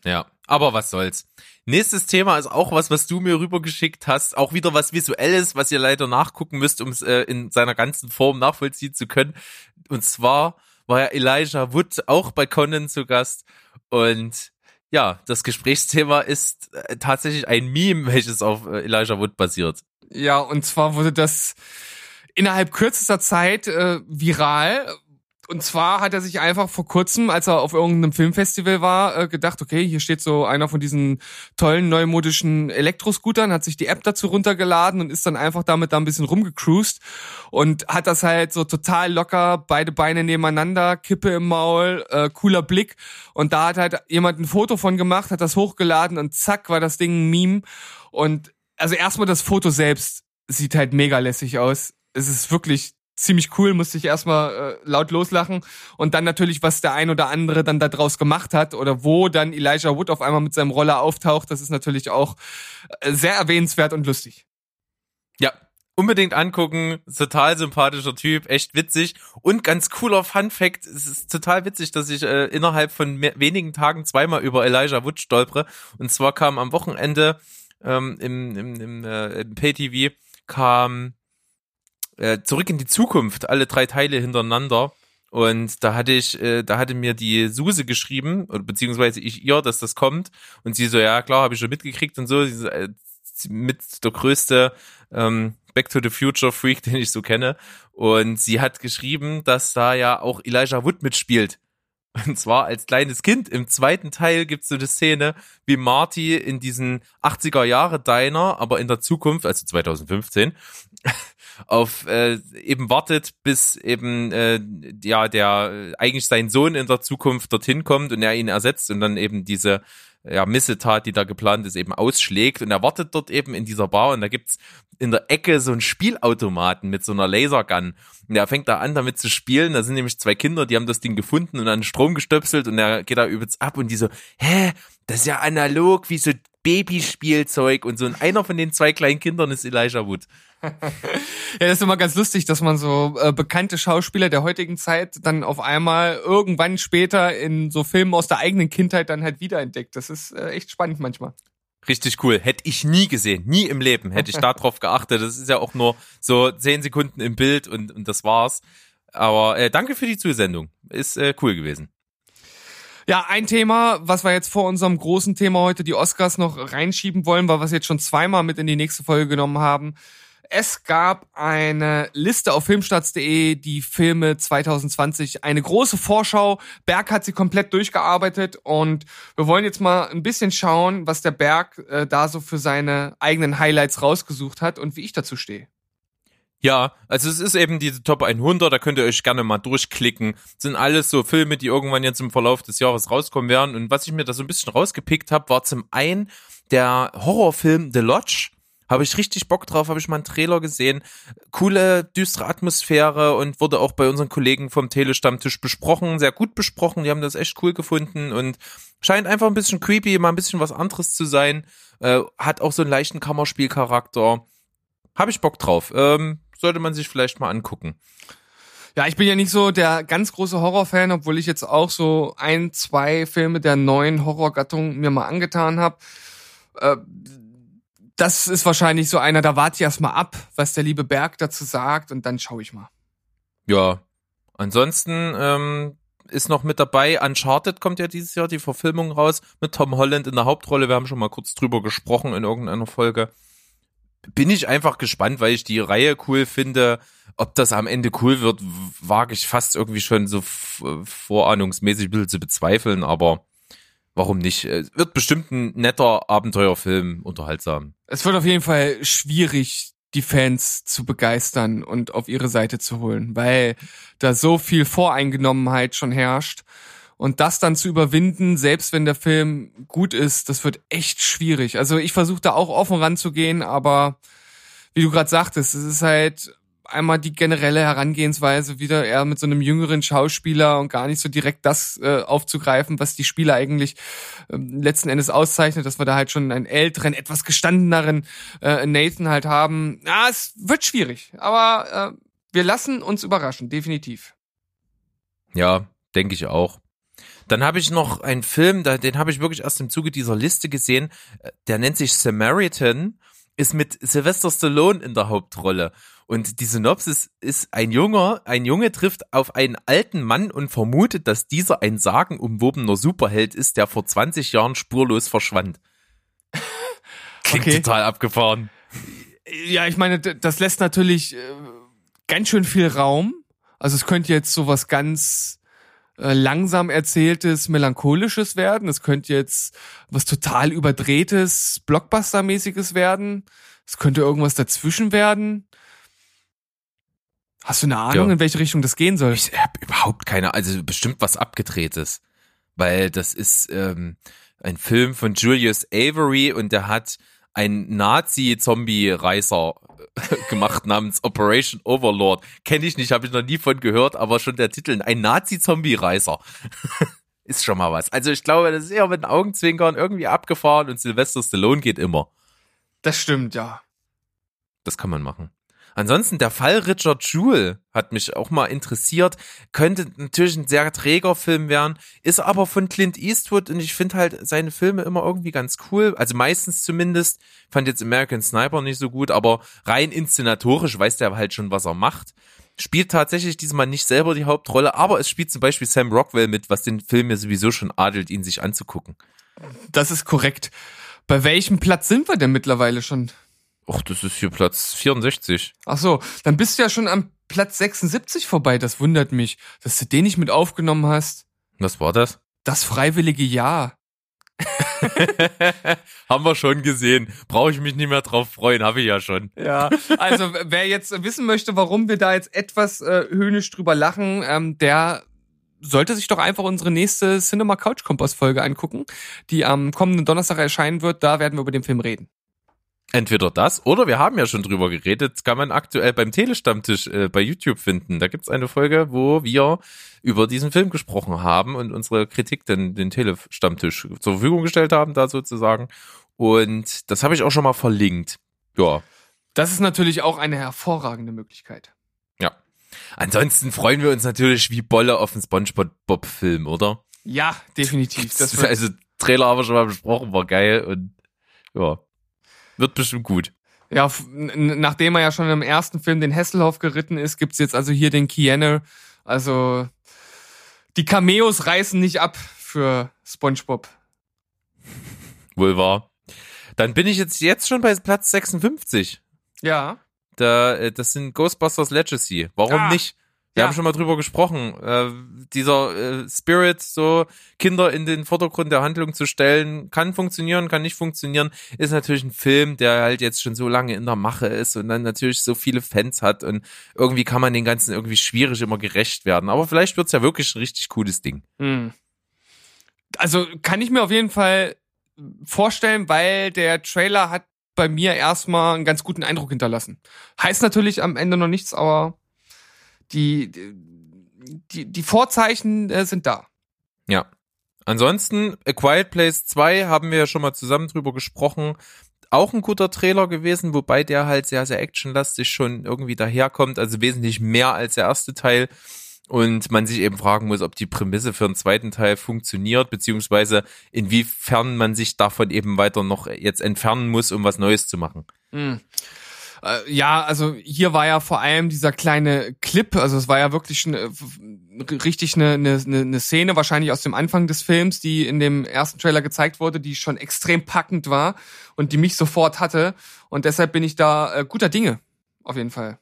Ja, aber was soll's. Nächstes Thema ist auch was, was du mir rübergeschickt hast. Auch wieder was Visuelles, was ihr leider nachgucken müsst, um es äh, in seiner ganzen Form nachvollziehen zu können. Und zwar war ja Elijah Wood auch bei Conan zu Gast. Und ja, das Gesprächsthema ist äh, tatsächlich ein Meme, welches auf äh, Elijah Wood basiert. Ja, und zwar wurde das innerhalb kürzester Zeit äh, viral, und zwar hat er sich einfach vor kurzem, als er auf irgendeinem Filmfestival war, äh, gedacht, okay, hier steht so einer von diesen tollen neumodischen Elektroscootern, hat sich die App dazu runtergeladen und ist dann einfach damit da ein bisschen rumgecruised und hat das halt so total locker, beide Beine nebeneinander, Kippe im Maul, äh, cooler Blick. Und da hat halt jemand ein Foto von gemacht, hat das hochgeladen und zack war das Ding ein Meme. Und also erstmal das Foto selbst sieht halt mega lässig aus. Es ist wirklich ziemlich cool, musste ich erstmal äh, laut loslachen. Und dann natürlich, was der ein oder andere dann da draus gemacht hat oder wo dann Elijah Wood auf einmal mit seinem Roller auftaucht, das ist natürlich auch äh, sehr erwähnenswert und lustig. Ja, unbedingt angucken. Total sympathischer Typ, echt witzig und ganz cooler Fun Fact. Es ist total witzig, dass ich äh, innerhalb von wenigen Tagen zweimal über Elijah Wood stolpere. Und zwar kam am Wochenende ähm, im, im, im, äh, im Pay-TV kam äh, zurück in die Zukunft, alle drei Teile hintereinander. Und da hatte ich, äh, da hatte mir die Suse geschrieben, beziehungsweise ich ihr, dass das kommt. Und sie so, ja klar, habe ich schon mitgekriegt und so. Sie so äh, mit der größte ähm, Back to the Future Freak, den ich so kenne. Und sie hat geschrieben, dass da ja auch Elijah Wood mitspielt. Und zwar als kleines Kind. Im zweiten Teil gibt's so eine Szene, wie Marty in diesen 80er Jahre Diner, aber in der Zukunft, also 2015, auf äh, eben wartet, bis eben äh, ja der eigentlich sein Sohn in der Zukunft dorthin kommt und er ihn ersetzt und dann eben diese ja, Missetat, die da geplant ist, eben ausschlägt. Und er wartet dort eben in dieser Bar und da gibt's in der Ecke so einen Spielautomaten mit so einer Lasergun. Und er fängt da an, damit zu spielen. Da sind nämlich zwei Kinder, die haben das Ding gefunden und an Strom gestöpselt und er geht da übelst ab und die so, hä, das ist ja analog wie so Babyspielzeug und so. Und einer von den zwei kleinen Kindern ist Elijah Wood. Ja, das ist immer ganz lustig, dass man so äh, bekannte Schauspieler der heutigen Zeit dann auf einmal irgendwann später in so Filmen aus der eigenen Kindheit dann halt wiederentdeckt. Das ist äh, echt spannend manchmal. Richtig cool. Hätte ich nie gesehen. Nie im Leben hätte ich da drauf geachtet. Das ist ja auch nur so zehn Sekunden im Bild und, und das war's. Aber äh, danke für die Zusendung. Ist äh, cool gewesen. Ja, ein Thema, was wir jetzt vor unserem großen Thema heute, die Oscars, noch reinschieben wollen, weil wir es jetzt schon zweimal mit in die nächste Folge genommen haben. Es gab eine Liste auf filmstarts.de, die Filme 2020, eine große Vorschau. Berg hat sie komplett durchgearbeitet und wir wollen jetzt mal ein bisschen schauen, was der Berg äh, da so für seine eigenen Highlights rausgesucht hat und wie ich dazu stehe. Ja, also es ist eben diese Top 100, da könnt ihr euch gerne mal durchklicken. Das sind alles so Filme, die irgendwann jetzt im Verlauf des Jahres rauskommen werden. Und was ich mir da so ein bisschen rausgepickt habe, war zum einen der Horrorfilm The Lodge. Habe ich richtig Bock drauf, habe ich mal einen Trailer gesehen. Coole, düstere Atmosphäre und wurde auch bei unseren Kollegen vom Telestammtisch besprochen, sehr gut besprochen. Die haben das echt cool gefunden und scheint einfach ein bisschen creepy, mal ein bisschen was anderes zu sein. Äh, hat auch so einen leichten Kammerspielcharakter. Habe ich Bock drauf. Ähm, sollte man sich vielleicht mal angucken. Ja, ich bin ja nicht so der ganz große Horrorfan, obwohl ich jetzt auch so ein, zwei Filme der neuen Horrorgattung mir mal angetan habe. Äh, das ist wahrscheinlich so einer, da warte ich erst mal ab, was der liebe Berg dazu sagt und dann schaue ich mal. Ja, ansonsten ähm, ist noch mit dabei, Uncharted kommt ja dieses Jahr die Verfilmung raus mit Tom Holland in der Hauptrolle. Wir haben schon mal kurz drüber gesprochen in irgendeiner Folge bin ich einfach gespannt, weil ich die Reihe cool finde. Ob das am Ende cool wird, wage ich fast irgendwie schon so vorahnungsmäßig ein bisschen zu bezweifeln, aber warum nicht? Es wird bestimmt ein netter Abenteuerfilm, unterhaltsam. Es wird auf jeden Fall schwierig, die Fans zu begeistern und auf ihre Seite zu holen, weil da so viel Voreingenommenheit schon herrscht. Und das dann zu überwinden, selbst wenn der Film gut ist, das wird echt schwierig. Also ich versuche da auch offen ranzugehen, aber wie du gerade sagtest, es ist halt einmal die generelle Herangehensweise wieder eher mit so einem jüngeren Schauspieler und gar nicht so direkt das äh, aufzugreifen, was die Spieler eigentlich äh, letzten Endes auszeichnet, dass wir da halt schon einen älteren, etwas gestandeneren äh, Nathan halt haben. Ja, es wird schwierig, aber äh, wir lassen uns überraschen, definitiv. Ja, denke ich auch. Dann habe ich noch einen Film, den habe ich wirklich erst im Zuge dieser Liste gesehen. Äh, der nennt sich Samaritan, ist mit Sylvester Stallone in der Hauptrolle. Und die Synopsis ist, ein Junger, ein Junge trifft auf einen alten Mann und vermutet, dass dieser ein sagenumwobener Superheld ist, der vor 20 Jahren spurlos verschwand. Klingt okay. total abgefahren. Ja, ich meine, das lässt natürlich äh, ganz schön viel Raum. Also es könnte jetzt sowas ganz äh, langsam erzähltes, melancholisches werden. Es könnte jetzt was total überdrehtes, Blockbuster-mäßiges werden. Es könnte irgendwas dazwischen werden. Hast du eine Ahnung, ja. in welche Richtung das gehen soll? Ich habe überhaupt keine, also bestimmt was abgedrehtes. Weil das ist ähm, ein Film von Julius Avery und der hat einen Nazi-Zombie-Reißer äh, gemacht namens Operation Overlord. Kenne ich nicht, habe ich noch nie von gehört, aber schon der Titel, ein Nazi-Zombie-Reißer. ist schon mal was. Also ich glaube, das ist eher mit den Augenzwinkern irgendwie abgefahren und Sylvester Stallone geht immer. Das stimmt, ja. Das kann man machen. Ansonsten der Fall Richard Jewell hat mich auch mal interessiert. Könnte natürlich ein sehr träger Film werden, ist aber von Clint Eastwood und ich finde halt seine Filme immer irgendwie ganz cool. Also meistens zumindest. Fand jetzt American Sniper nicht so gut, aber rein inszenatorisch weiß der halt schon, was er macht. Spielt tatsächlich diesmal nicht selber die Hauptrolle, aber es spielt zum Beispiel Sam Rockwell mit, was den Film ja sowieso schon adelt, ihn sich anzugucken. Das ist korrekt. Bei welchem Platz sind wir denn mittlerweile schon? Ach, das ist hier Platz 64. Ach so, dann bist du ja schon am Platz 76 vorbei. Das wundert mich, dass du den nicht mit aufgenommen hast. Was war das? Das freiwillige Ja. Haben wir schon gesehen. Brauche ich mich nicht mehr drauf freuen, habe ich ja schon. Ja, also wer jetzt wissen möchte, warum wir da jetzt etwas äh, höhnisch drüber lachen, ähm, der sollte sich doch einfach unsere nächste Cinema Couch Kompass Folge angucken, die am kommenden Donnerstag erscheinen wird. Da werden wir über den Film reden. Entweder das oder wir haben ja schon drüber geredet, kann man aktuell beim Telestammtisch äh, bei YouTube finden. Da gibt's eine Folge, wo wir über diesen Film gesprochen haben und unsere Kritik den, den Telestammtisch zur Verfügung gestellt haben, da sozusagen. Und das habe ich auch schon mal verlinkt. Ja. Das ist natürlich auch eine hervorragende Möglichkeit. Ja. Ansonsten freuen wir uns natürlich wie Bolle auf den SpongeBob-Film, oder? Ja, definitiv. Das also Trailer haben wir schon mal besprochen, war geil und ja. Wird bestimmt gut. Ja, nachdem er ja schon im ersten Film den Hesselhoff geritten ist, gibt's jetzt also hier den Keanu. Also die Cameos reißen nicht ab für SpongeBob. Wohl wahr. Dann bin ich jetzt jetzt schon bei Platz 56. Ja. Da, äh, das sind Ghostbusters Legacy. Warum ah. nicht? Wir ja. haben schon mal drüber gesprochen. Äh, dieser äh, Spirit, so Kinder in den Vordergrund der Handlung zu stellen, kann funktionieren, kann nicht funktionieren. Ist natürlich ein Film, der halt jetzt schon so lange in der Mache ist und dann natürlich so viele Fans hat und irgendwie kann man den Ganzen irgendwie schwierig immer gerecht werden. Aber vielleicht wird's ja wirklich ein richtig cooles Ding. Hm. Also kann ich mir auf jeden Fall vorstellen, weil der Trailer hat bei mir erstmal einen ganz guten Eindruck hinterlassen. Heißt natürlich am Ende noch nichts, aber die, die, die Vorzeichen äh, sind da. Ja. Ansonsten, A Quiet Place 2 haben wir ja schon mal zusammen drüber gesprochen. Auch ein guter Trailer gewesen, wobei der halt sehr, sehr actionlastig schon irgendwie daherkommt, also wesentlich mehr als der erste Teil. Und man sich eben fragen muss, ob die Prämisse für einen zweiten Teil funktioniert, beziehungsweise inwiefern man sich davon eben weiter noch jetzt entfernen muss, um was Neues zu machen. Mhm. Äh, ja, also hier war ja vor allem dieser kleine Clip, also es war ja wirklich eine, richtig eine, eine, eine Szene, wahrscheinlich aus dem Anfang des Films, die in dem ersten Trailer gezeigt wurde, die schon extrem packend war und die mich sofort hatte. Und deshalb bin ich da äh, guter Dinge, auf jeden Fall.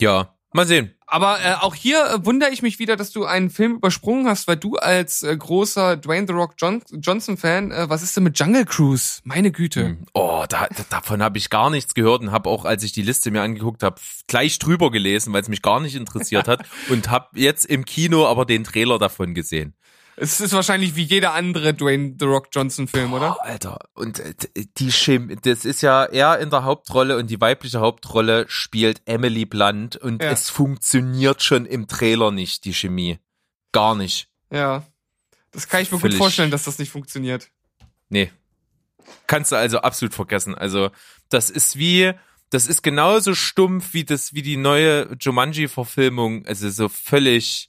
Ja, Mal sehen. Aber äh, auch hier äh, wundere ich mich wieder, dass du einen Film übersprungen hast, weil du als äh, großer Dwayne The Rock John Johnson-Fan, äh, was ist denn mit Jungle Cruise? Meine Güte. Hm. Oh, da, da, davon habe ich gar nichts gehört und habe auch, als ich die Liste mir angeguckt habe, gleich drüber gelesen, weil es mich gar nicht interessiert hat und habe jetzt im Kino aber den Trailer davon gesehen. Es ist wahrscheinlich wie jeder andere Dwayne The Rock Johnson Film, Boah, oder? Alter, und äh, die Chemie, das ist ja er in der Hauptrolle und die weibliche Hauptrolle spielt Emily Blunt und Ja. es funktioniert schon im Trailer nicht, die Chemie. Gar nicht. Ja. Das kann ich mir gut Völlig- vorstellen, dass das nicht funktioniert. Nee. Kannst du also absolut vergessen. Also, das ist wie, das ist genauso stumpf wie das, wie die neue Jumanji-Verfilmung. Also so völlig,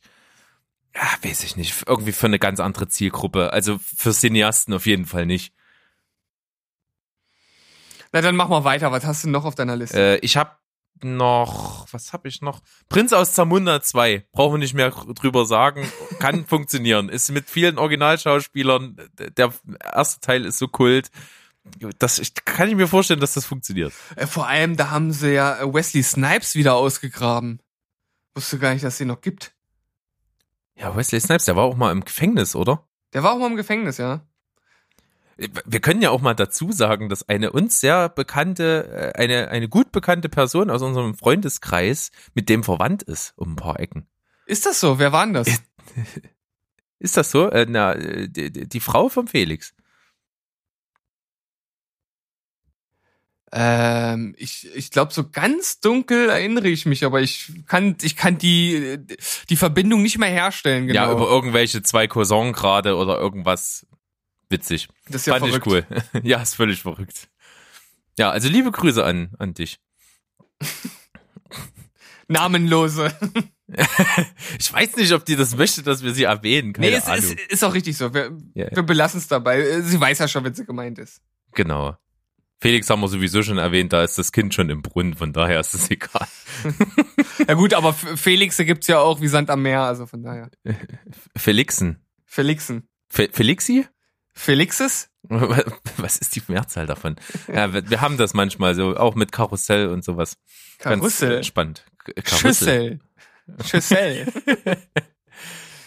ja, weiß ich nicht, irgendwie für eine ganz andere Zielgruppe. Also für Cineasten auf jeden Fall nicht. Na, dann mach mal weiter. Was hast du noch auf deiner Liste? Äh, ich habe noch, was habe ich noch? Prinz aus Zamunda 2. Brauchen wir nicht mehr drüber sagen. Kann funktionieren. Ist mit vielen Originalschauspielern. Der erste Teil ist so kult. Das ich, kann ich mir vorstellen, dass das funktioniert. Äh, vor allem, da haben sie ja Wesley Snipes wieder ausgegraben. Wusste gar nicht, dass den noch gibt. Ja, Wesley Snipes, der war auch mal im Gefängnis, oder? Der war auch mal im Gefängnis, ja. Wir können ja auch mal dazu sagen, dass eine uns sehr bekannte, äh, eine, eine gut bekannte Person aus unserem Freundeskreis mit dem verwandt ist, um ein paar Ecken. Ist das so? Wer war denn das? Ist das so? Äh, na, äh, die, die die Frau vom Felix. Ähm, ich ich glaube, so ganz dunkel erinnere ich mich, aber ich kann, ich kann die, die Verbindung nicht mehr herstellen, genau. Ja, über irgendwelche zwei Cousins gerade oder irgendwas. Witzig. das ist ja Fand verrückt. ich cool. ja, ist völlig verrückt. Ja, also liebe Grüße an, an dich. Namenlose. Ich weiß nicht, ob die das möchte, dass wir sie erwähnen. Keine nee, es ist, ist auch richtig so. Wir, Ja, wir belassen es dabei. Sie weiß ja schon, wenn sie gemeint ist. Genau. Felix haben wir sowieso schon erwähnt, da ist das Kind schon im Brunnen, von daher ist es egal. Ja gut, aber F- Felixe gibt's ja auch wie Sand am Meer, also von daher. Felixen. Felixen. Fe Felixi? Felixes? Was ist die Mehrzahl davon? Ja, wir, haben das manchmal so, auch mit Karussell und sowas. Karussell. Ganz spannend. Karussell. Schüssel. Schüssel.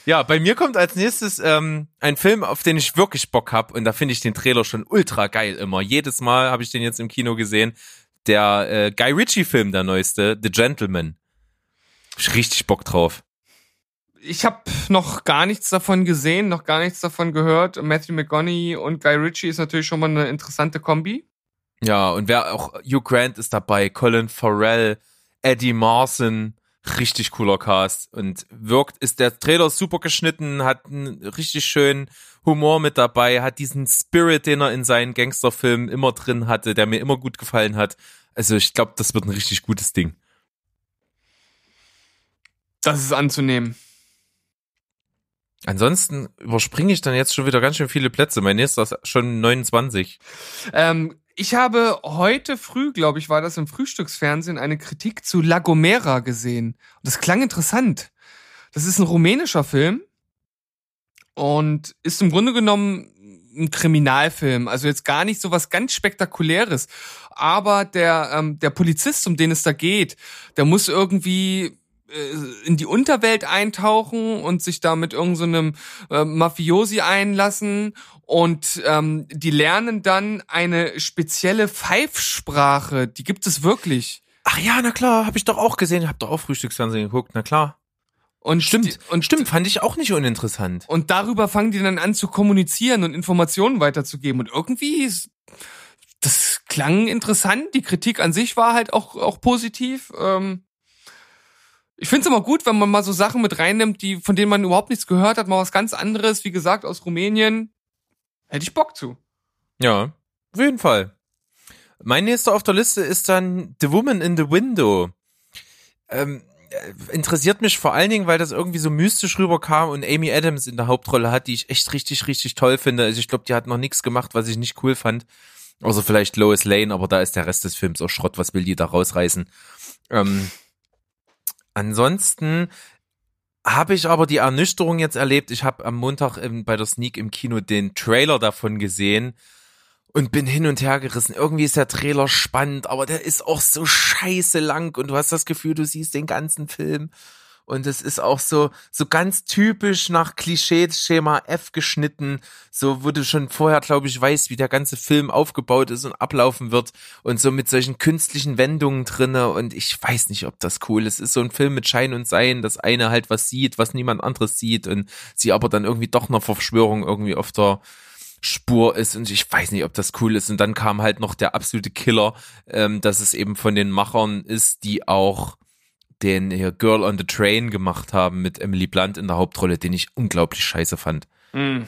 Ja, bei mir kommt als nächstes ähm, ein Film, auf den ich wirklich Bock hab und da finde ich den Trailer schon ultra geil immer. Jedes Mal habe ich den jetzt im Kino gesehen. Der äh, Guy Ritchie-Film, der neueste, The Gentleman. Hab ich richtig Bock drauf. Ich habe noch gar nichts davon gesehen, noch gar nichts davon gehört. Matthew McConaughey und Guy Ritchie ist natürlich schon mal eine interessante Kombi. Ja, und wer auch Hugh Grant ist dabei, Colin Farrell, Eddie Marson, richtig cooler Cast und wirkt ist der Trailer super geschnitten, hat einen richtig schönen Humor mit dabei, hat diesen Spirit, den er in seinen Gangsterfilmen immer drin hatte, der mir immer gut gefallen hat. Also ich glaube, das wird ein richtig gutes Ding. Das ist anzunehmen. Ansonsten überspringe ich dann jetzt schon wieder ganz schön viele Plätze. Mein nächster ist schon 29. Ähm, ich habe heute früh, glaube ich, war das im Frühstücksfernsehen, eine Kritik zu La Gomera gesehen. Und das klang interessant. Das ist ein rumänischer Film und ist im Grunde genommen ein Kriminalfilm. Also jetzt gar nicht so was ganz Spektakuläres. Aber der, ähm, der Polizist, um den es da geht, der muss irgendwie in die Unterwelt eintauchen und sich da mit irgendeinem so äh, Mafiosi einlassen und ähm, die lernen dann eine spezielle Pfeifsprache, die gibt es wirklich. Ach ja, na klar, habe ich doch auch gesehen. Hab doch auch Frühstücksfernsehen geguckt, na klar. Und Stimmt, die, und Stimmt, fand ich auch nicht uninteressant. Und darüber fangen die dann an zu kommunizieren und Informationen weiterzugeben. Und irgendwie, ist, das klang interessant. Die Kritik an sich war halt auch, auch positiv. Ähm, ich finde es immer gut, wenn man mal so Sachen mit reinnimmt, die, von denen man überhaupt nichts gehört hat, mal was ganz anderes, wie gesagt, aus Rumänien. Hätte ich Bock zu. Ja, auf jeden Fall. Mein nächster auf der Liste ist dann The Woman in the Window. Ähm, äh, interessiert mich vor allen Dingen, weil das irgendwie so mystisch rüberkam und Amy Adams in der Hauptrolle hat, die ich echt richtig, richtig toll finde. Also ich glaube, die hat noch nichts gemacht, was ich nicht cool fand. Außer vielleicht Lois Lane, aber da ist der Rest des Films auch Schrott. Was will die da rausreißen? Ähm, ansonsten habe ich aber die Ernüchterung jetzt erlebt. Ich habe am Montag im, bei der Sneak im Kino den Trailer davon gesehen und bin hin und her gerissen. Irgendwie ist der Trailer spannend, aber der ist auch so scheiße lang und du hast das Gefühl, du siehst den ganzen Film. Und es ist auch so, so ganz typisch nach Klischee-Schema F geschnitten. So, wo du schon vorher, glaube ich, weißt, wie der ganze Film aufgebaut ist und ablaufen wird. Und so mit solchen künstlichen Wendungen drinne. Und ich weiß nicht, ob das cool ist. Es ist so ein Film mit Schein und Sein, dass eine halt was sieht, was niemand anderes sieht. Und sie aber dann irgendwie doch eine Verschwörung irgendwie auf der, Spur ist und ich weiß nicht, ob das cool ist. Und dann kam halt noch der absolute Killer, ähm, dass es eben von den Machern ist, die auch den hier Girl on the Train gemacht haben mit Emily Blunt in der Hauptrolle, den ich unglaublich scheiße fand. Mm.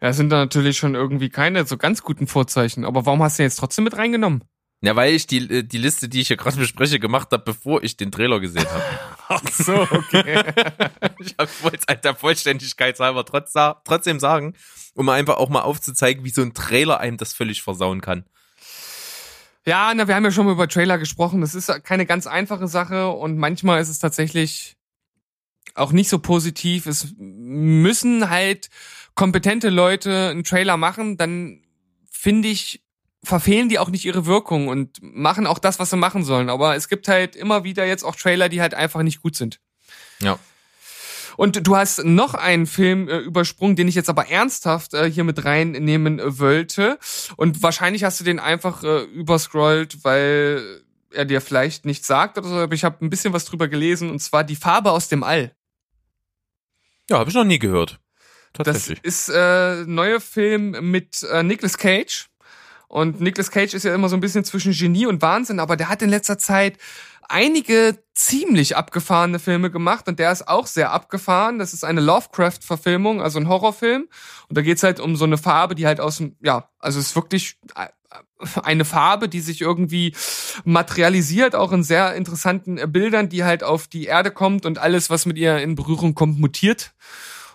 Ja, sind da natürlich schon irgendwie keine so ganz guten Vorzeichen. Aber warum hast du den jetzt trotzdem mit reingenommen? Ja, weil ich die, äh, die Liste, die ich hier gerade bespreche, gemacht habe, bevor ich den Trailer gesehen habe. Ach so, okay. ich wollte es halt der Vollständigkeit halber trotz, trotzdem sagen, um einfach auch mal aufzuzeigen, wie so ein Trailer einem das völlig versauen kann. Ja, na, wir haben ja schon mal über Trailer gesprochen. Das ist keine ganz einfache Sache und manchmal ist es tatsächlich auch nicht so positiv. Es müssen halt kompetente Leute einen Trailer machen, dann finde ich, verfehlen die auch nicht ihre Wirkung und machen auch das, was sie machen sollen. Aber es gibt halt immer wieder jetzt auch Trailer, die halt einfach nicht gut sind. Ja. Und du hast noch einen Film äh, übersprungen, den ich jetzt aber ernsthaft äh, hier mit reinnehmen wollte. Und wahrscheinlich hast du den einfach äh, überscrollt, weil er dir vielleicht nichts sagt oder so. Aber ich habe ein bisschen was drüber gelesen und zwar die Farbe aus dem All. Ja, habe ich noch nie gehört. Tatsächlich. Das ist äh, neuer Film mit äh, Nicolas Cage. Und Nicolas Cage ist ja immer so ein bisschen zwischen Genie und Wahnsinn, aber der hat in letzter Zeit einige ziemlich abgefahrene Filme gemacht und der ist auch sehr abgefahren. Das ist eine Lovecraft-Verfilmung, also ein Horrorfilm. Und da geht's halt um so eine Farbe, die halt aus dem, ja, also es ist wirklich eine Farbe, die sich irgendwie materialisiert, auch in sehr interessanten Bildern, die halt auf die Erde kommt und alles, was mit ihr in Berührung kommt, mutiert.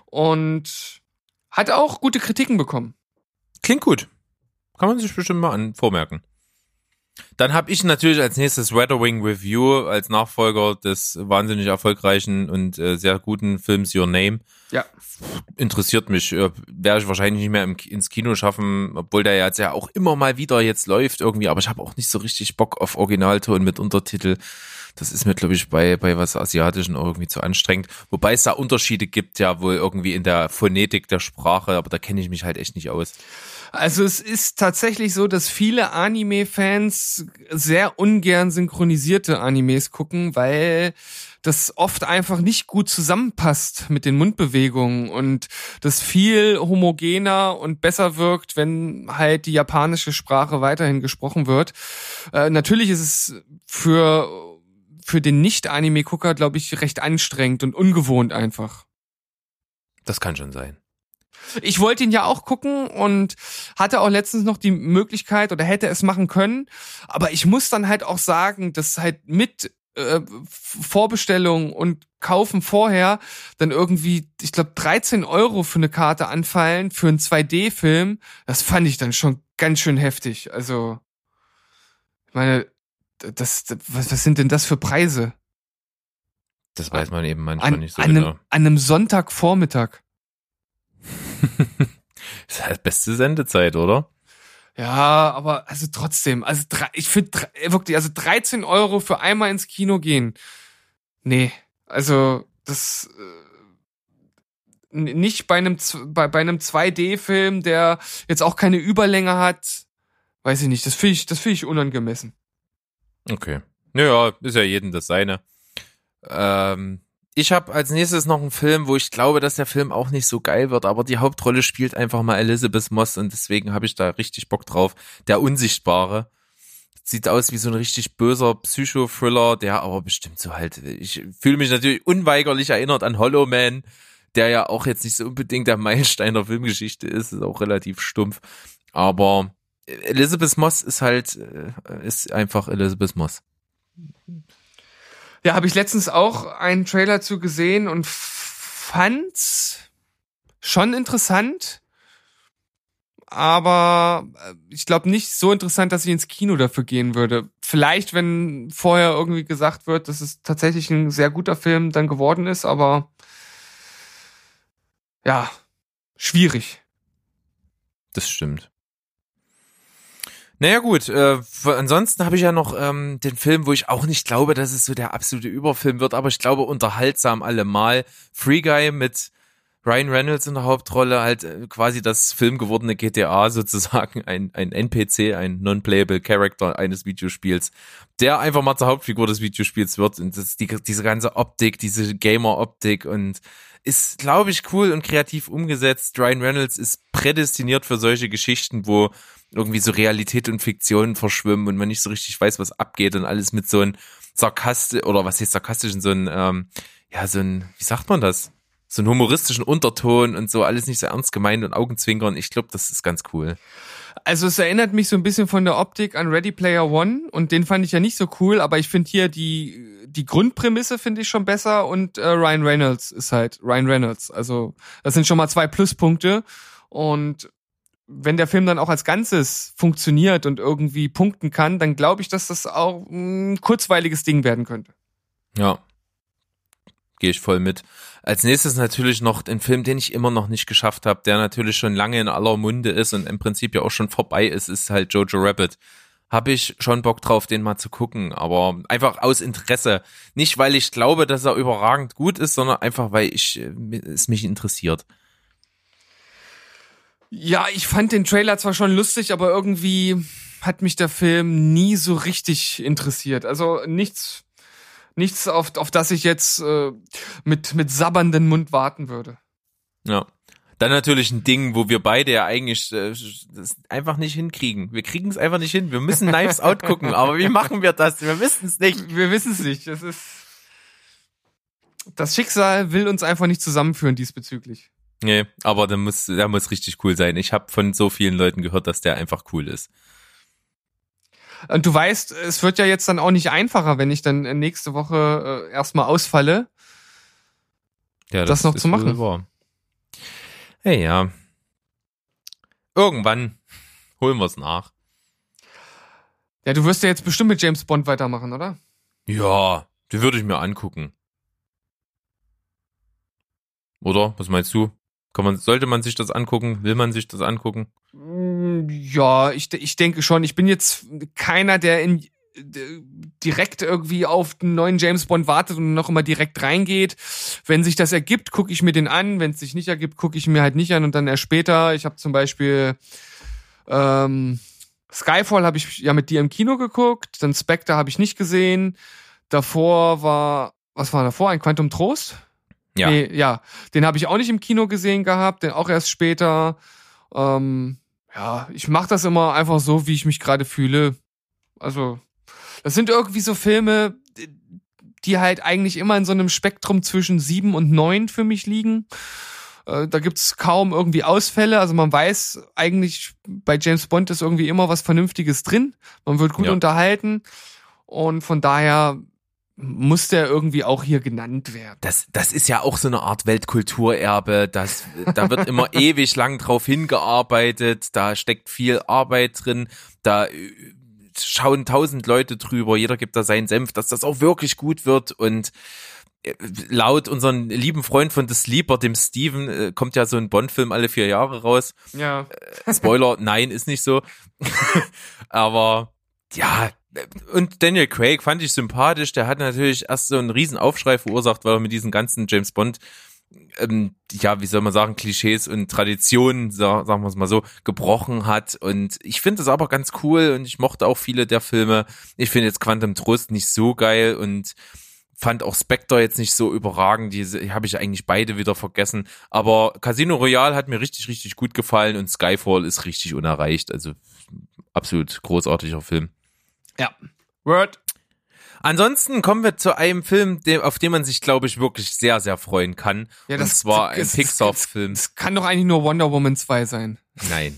Und hat auch gute Kritiken bekommen. Klingt gut. Kann man sich bestimmt mal an vormerken. Dann habe ich natürlich als nächstes Red Wing Review als Nachfolger des wahnsinnig erfolgreichen und äh, sehr guten Films Your Name. Ja. Interessiert mich. Äh, Werde ich wahrscheinlich nicht mehr im, ins Kino schaffen, obwohl der jetzt ja auch immer mal wieder jetzt läuft irgendwie. Aber ich habe auch nicht so richtig Bock auf Originalton mit Untertitel. Das ist mir, glaube ich, bei, bei was Asiatischen irgendwie zu anstrengend. Wobei es da Unterschiede gibt, ja wohl irgendwie in der Phonetik der Sprache, aber da kenne ich mich halt echt nicht aus. Also es ist tatsächlich so, dass viele Anime-Fans sehr ungern synchronisierte Animes gucken, weil das oft einfach nicht gut zusammenpasst mit den Mundbewegungen und das viel homogener und besser wirkt, wenn halt die japanische Sprache weiterhin gesprochen wird. Äh, natürlich ist es für für den Nicht-Anime-Gucker, glaube ich, recht anstrengend und ungewohnt einfach. Das kann schon sein. Ich wollte ihn ja auch gucken und hatte auch letztens noch die Möglichkeit oder hätte es machen können. Aber ich muss dann halt auch sagen, dass halt mit äh, Vorbestellung und Kaufen vorher dann irgendwie, ich glaube, 13 Euro für eine Karte anfallen für einen 2D-Film. Das fand ich dann schon ganz schön heftig. Also, ich meine, das, das was, was sind denn das für Preise? Das weiß man eben manchmal an, nicht so an einem, genau. An einem Sonntagvormittag. ist halt beste Sendezeit, oder? Ja, aber also trotzdem, also ich finde wirklich, also 13 Euro für einmal ins Kino gehen. Nee, also das äh, nicht bei einem bei, bei einem 2D-Film, der jetzt auch keine Überlänge hat, weiß ich nicht, das finde ich, das finde ich unangemessen. Okay. Naja, ist ja jedem das seine. Ähm, ich habe als nächstes noch einen Film, wo ich glaube, dass der Film auch nicht so geil wird, aber die Hauptrolle spielt einfach mal Elizabeth Moss und deswegen habe ich da richtig Bock drauf. Der Unsichtbare. Sieht aus wie so ein richtig böser Psycho-Thriller, der aber bestimmt so halt, ich fühle mich natürlich unweigerlich erinnert an Hollow Man, der ja auch jetzt nicht so unbedingt der Meilenstein der Filmgeschichte ist, ist auch relativ stumpf. Aber Elizabeth Moss ist halt, äh, ist einfach Elizabeth Moss. Ja, habe ich letztens auch einen Trailer zu gesehen und fand's schon interessant, aber äh, ich glaube nicht so interessant, dass ich ins Kino dafür gehen würde. Vielleicht, wenn vorher irgendwie gesagt wird, dass es tatsächlich ein sehr guter Film dann geworden ist, aber ja, schwierig. Das stimmt. Naja gut, äh, ansonsten habe ich ja noch ähm, den Film, wo ich auch nicht glaube, dass es so der absolute Überfilm wird, aber ich glaube unterhaltsam allemal. Free Guy mit Ryan Reynolds in der Hauptrolle, halt äh, quasi das filmgewordene GTA sozusagen, ein, ein NPC, ein Non-Playable Character eines Videospiels, der einfach mal zur Hauptfigur des Videospiels wird und das, die, diese ganze Optik, diese Gamer-Optik und ist, glaube ich, cool und kreativ umgesetzt. Ryan Reynolds ist prädestiniert für solche Geschichten, wo irgendwie so Realität und Fiktion verschwimmen und man nicht so richtig weiß, was abgeht und alles mit so einem sarkastisch, oder was heißt sarkastisch, so ein, ähm, ja, so ein, wie sagt man das? So einen humoristischen Unterton und so, alles nicht so ernst gemeint und Augenzwinkern. Ich glaube, das ist ganz cool. Also es erinnert mich so ein bisschen von der Optik an Ready Player One und den fand ich ja nicht so cool, aber ich finde hier die, die Grundprämisse finde ich schon besser und äh, Ryan Reynolds ist halt Ryan Reynolds. Also das sind schon mal zwei Pluspunkte und wenn der Film dann auch als Ganzes funktioniert und irgendwie punkten kann, dann glaube ich, dass das auch ein kurzweiliges Ding werden könnte. Ja. Gehe ich voll mit. Als nächstes natürlich noch ein Film, den ich immer noch nicht geschafft habe, der natürlich schon lange in aller Munde ist und im Prinzip ja auch schon vorbei ist, ist halt Jojo Rabbit. Habe ich schon Bock drauf, den mal zu gucken, aber einfach aus Interesse. Nicht, weil ich glaube, dass er überragend gut ist, sondern einfach, weil ich äh, es mich interessiert. Ja, ich fand den Trailer zwar schon lustig, aber irgendwie hat mich der Film nie so richtig interessiert. Also nichts, nichts, auf, auf das ich jetzt äh, mit, mit sabbernden Mund warten würde. Ja. Dann natürlich ein Ding, wo wir beide ja eigentlich äh, das einfach nicht hinkriegen. Wir kriegen es einfach nicht hin. Wir müssen Knives Out gucken, aber wie machen wir das? Wir wissen es nicht. Wir wissen es nicht. Das ist das Schicksal will uns einfach nicht zusammenführen diesbezüglich. Nee, aber der muss, der muss richtig cool sein. Ich habe von so vielen Leuten gehört, dass der einfach cool ist. Und du weißt, es wird ja jetzt dann auch nicht einfacher, wenn ich dann nächste Woche äh, erstmal ausfalle, ja, das, das noch zu machen. Wahr. Hey, ja. Irgendwann holen wir es nach. Ja, du wirst ja jetzt bestimmt mit James Bond weitermachen, oder? Ja, die würde ich mir angucken. Oder? Was meinst du? Kann man, sollte man sich das angucken? Will man sich das angucken? Mm, ja, ich, ich denke schon. Ich bin jetzt keiner, der in, direkt irgendwie auf den neuen James Bond wartet und noch immer direkt reingeht. Wenn sich das ergibt, gucke ich mir den an. Wenn es sich nicht ergibt, gucke ich mir halt nicht an und dann erst später. Ich habe zum Beispiel ähm, Skyfall habe ich ja mit dir im Kino geguckt, dann Spectre habe ich nicht gesehen. Davor war, was war davor? Ein Quantum Trost? Ja. Nee, ja. Den habe ich auch nicht im Kino gesehen gehabt, den auch erst später. Ähm, ja, ich mache das immer einfach so, wie ich mich gerade fühle. Also, das sind irgendwie so Filme, die halt eigentlich immer in so einem Spektrum zwischen sieben und neun für mich liegen. Äh, da gibt's kaum irgendwie Ausfälle. Also man weiß eigentlich, bei James Bond ist irgendwie immer was Vernünftiges drin. Man wird gut ja. unterhalten. Und von daher muss der irgendwie auch hier genannt werden. Das, das ist ja auch so eine Art Weltkulturerbe. Das, da wird immer ewig lang drauf hingearbeitet. Da steckt viel Arbeit drin. Da äh, schauen tausend Leute drüber. Jeder gibt da seinen Senf, dass das auch wirklich gut wird. Und äh, laut unseren lieben Freund von The Sleeper, dem Steven, äh, kommt ja so ein Bond-Film alle vier Jahre raus. Ja. Spoiler, nein, ist nicht so. Aber ja, und Daniel Craig fand ich sympathisch. Der hat natürlich erst so einen riesen Aufschrei verursacht, weil er mit diesen ganzen James Bond, ähm, ja, wie soll man sagen, Klischees und Traditionen, sagen wir es mal so, gebrochen hat. Und ich finde das aber ganz cool und ich mochte auch viele der Filme. Ich finde jetzt Quantum Trost nicht so geil und fand auch Spectre jetzt nicht so überragend. Die habe ich eigentlich beide wieder vergessen. Aber Casino Royale hat mir richtig, richtig gut gefallen und Skyfall ist richtig unerreicht. Also absolut großartiger Film. Ja. Word. Ansonsten kommen wir zu einem Film, auf den man sich, glaube ich, wirklich sehr, sehr freuen kann. Ja, das, und zwar ein Pixar-Film. Es kann doch eigentlich nur Wonder Woman 2 sein. Nein.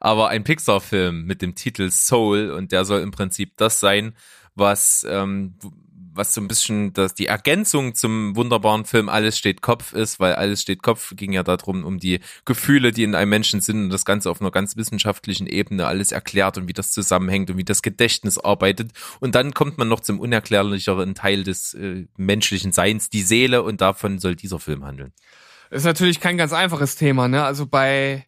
Aber ein Pixar-Film mit dem Titel Soul und der soll im Prinzip das sein, was ähm, was so ein bisschen das, die Ergänzung zum wunderbaren Film Alles steht Kopf ist, weil Alles steht Kopf ging ja darum, um die Gefühle, die in einem Menschen sind und das Ganze auf einer ganz wissenschaftlichen Ebene alles erklärt und wie das zusammenhängt und wie das Gedächtnis arbeitet. Und dann kommt man noch zum unerklärlicheren Teil des äh, menschlichen Seins, die Seele und davon soll dieser Film handeln. Ist natürlich kein ganz einfaches Thema, ne? Also bei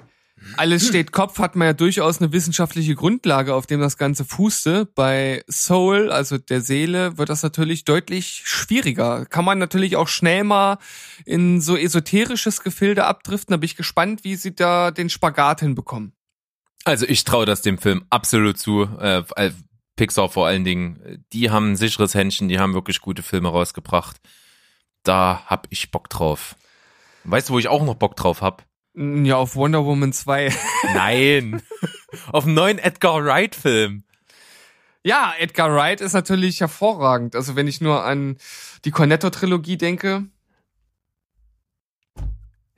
alles steht Kopf hat man ja durchaus eine wissenschaftliche Grundlage, auf dem das Ganze fußte. Bei Soul, also der Seele, wird das natürlich deutlich schwieriger. Kann man natürlich auch schnell mal in so esoterisches Gefilde abdriften. Da bin ich gespannt, wie sie da den Spagat hinbekommen. Also ich traue das dem Film absolut zu. Äh, Pixar vor allen Dingen, die haben ein sicheres Händchen, die haben wirklich gute Filme rausgebracht. Da hab ich Bock drauf. Weißt du, wo ich auch noch Bock drauf hab? Ja, auf Wonder Woman 2. Nein. auf einen neuen Edgar Wright-Film. Ja, Edgar Wright ist natürlich hervorragend. Also wenn ich nur an die Cornetto-Trilogie denke.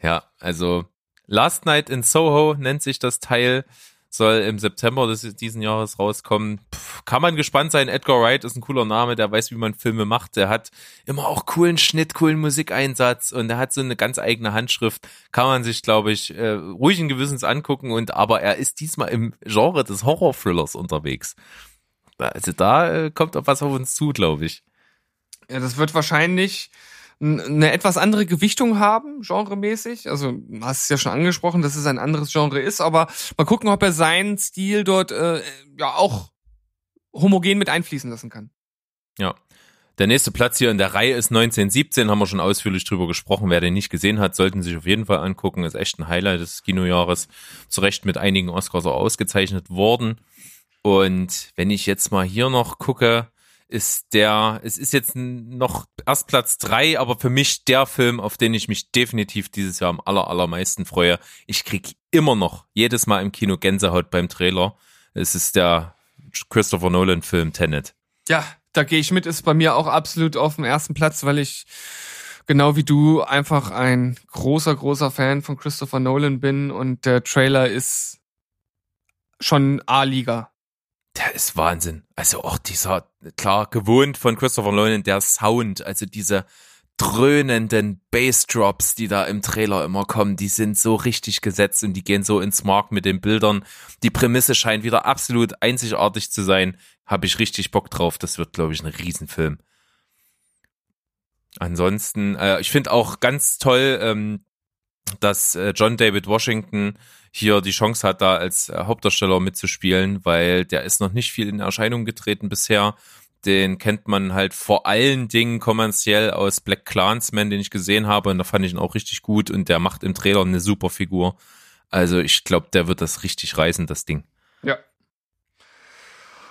Ja, also Last Night in Soho nennt sich das Teil soll im September des, diesen Jahres rauskommen. Puh, kann man gespannt sein. Edgar Wright ist ein cooler Name, der weiß, wie man Filme macht. Der hat immer auch coolen Schnitt, coolen Musikeinsatz und er hat so eine ganz eigene Handschrift. Kann man sich, glaube ich, äh, ruhigen Gewissens angucken. Und aber er ist diesmal im Genre des Horror-Thrillers unterwegs. Also da äh, kommt auch was auf uns zu, glaube ich. Ja, das wird wahrscheinlich eine etwas andere Gewichtung haben, genremäßig. Also, hast es ja schon angesprochen, dass es ein anderes Genre ist, aber mal gucken, ob er seinen Stil dort äh, ja auch homogen mit einfließen lassen kann. Ja. Der nächste Platz hier in der Reihe ist 1917, haben wir schon ausführlich drüber gesprochen. Wer den nicht gesehen hat, sollten sich auf jeden Fall angucken. Ist echt ein Highlight des Kinojahres. Zu Recht mit einigen Oscars auch ausgezeichnet worden. Und wenn ich jetzt mal hier noch gucke, ist der, es ist jetzt noch erst Platz drei, aber für mich der Film, auf den ich mich definitiv dieses Jahr am aller, allermeisten freue. Ich krieg immer noch jedes Mal im Kino Gänsehaut beim Trailer. Es ist der Christopher Nolan Film Tenet. Ja, da gehe ich mit, ist bei mir auch absolut auf dem ersten Platz, weil ich genau wie du einfach ein großer, großer Fan von Christopher Nolan bin und der Trailer ist schon A-Liga der ist Wahnsinn. Also auch dieser, klar, gewohnt von Christopher Nolan, der Sound, also diese dröhnenden Bassdrops, die da im Trailer immer kommen, die sind so richtig gesetzt und die gehen so ins Mark mit den Bildern. Die Prämisse scheint wieder absolut einzigartig zu sein. Habe ich richtig Bock drauf. Das wird, glaube ich, ein Riesenfilm. Ansonsten, äh, ich finde auch ganz toll, ähm, dass äh, John David Washington hier die Chance hat, da als äh, Hauptdarsteller mitzuspielen, weil der ist noch nicht viel in Erscheinung getreten bisher. Den kennt man halt vor allen Dingen kommerziell aus Black Clansman, den ich gesehen habe, und da fand ich ihn auch richtig gut und der macht im Trailer eine super Figur. Also ich glaube, der wird das richtig reißen, das Ding. Ja.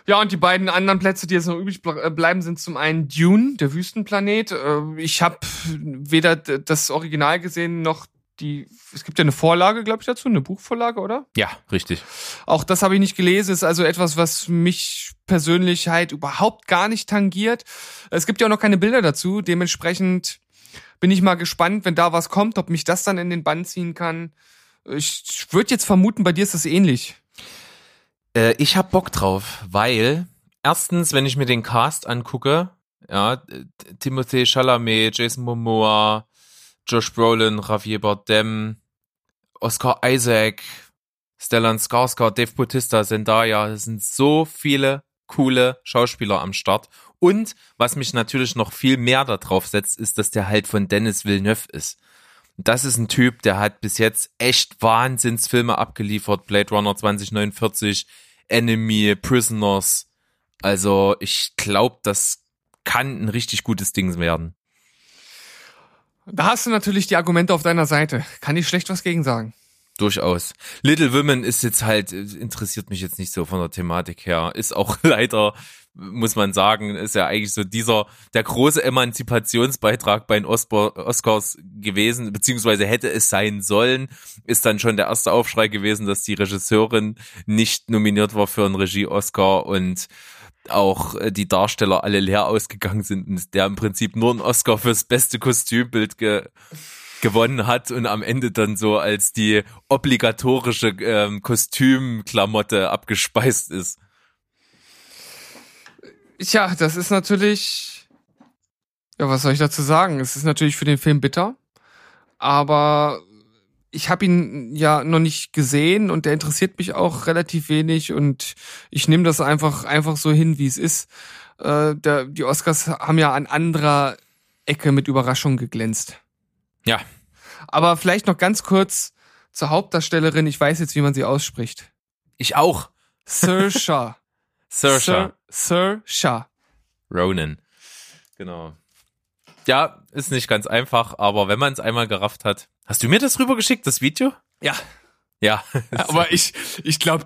Ja, und die beiden anderen Plätze, die jetzt noch übrig äh, bleiben, sind zum einen Dune, der Wüstenplanet. Äh, ich habe weder das Original gesehen noch die, es gibt ja eine Vorlage, glaube ich, dazu, eine Buchvorlage, oder? Ja, richtig. Auch das habe ich nicht gelesen, ist also etwas, was mich persönlich halt überhaupt gar nicht tangiert. Es gibt ja auch noch keine Bilder dazu, dementsprechend bin ich mal gespannt, wenn da was kommt, ob mich das dann in den Bann ziehen kann. Ich würde jetzt vermuten, bei dir ist das ähnlich. Äh, ich habe Bock drauf, weil erstens, wenn ich mir den Cast angucke, ja, Timothée Chalamet, Jason Momoa, Josh Brolin, Javier Bardem, Oscar Isaac, Stellan Skarsgård, Dave Bautista, Zendaya. Es sind so viele coole Schauspieler am Start. Und was mich natürlich noch viel mehr darauf setzt, ist, dass der halt von Dennis Villeneuve ist. Das ist ein Typ, der hat bis jetzt echt Wahnsinnsfilme abgeliefert. Blade Runner 2049, Enemy, Prisoners. Also ich glaube, das kann ein richtig gutes Ding werden. Da hast du natürlich die Argumente auf deiner Seite. Kann ich schlecht was gegen sagen. Durchaus. Little Women ist jetzt halt, interessiert mich jetzt nicht so von der Thematik her. Ist auch leider, muss man sagen, ist ja eigentlich so dieser, der große Emanzipationsbeitrag bei den Oscars gewesen, beziehungsweise hätte es sein sollen, ist dann schon der erste Aufschrei gewesen, dass die Regisseurin nicht nominiert war für einen Regie-Oscar und auch äh, die Darsteller alle leer ausgegangen sind und der im Prinzip nur einen Oscar fürs beste Kostümbild ge gewonnen hat und am Ende dann so als die obligatorische ähm, Kostümklamotte abgespeist ist. Tja, das ist natürlich, ja, was soll ich dazu sagen? Es ist natürlich für den Film bitter, aber ich habe ihn ja noch nicht gesehen und der interessiert mich auch relativ wenig und ich nehme das einfach einfach so hin, wie es ist. Äh, der, die Oscars haben ja an anderer Ecke mit Überraschung geglänzt. Ja. Aber vielleicht noch ganz kurz zur Hauptdarstellerin. Ich weiß jetzt, wie man sie ausspricht. Ich auch. Saoirse. Saoirse Saoirse. Ronan. Genau. Ja, ist nicht ganz einfach, aber wenn man es einmal gerafft hat. Hast du mir das rübergeschickt, das Video? Ja. Ja. Aber ich, ich glaube,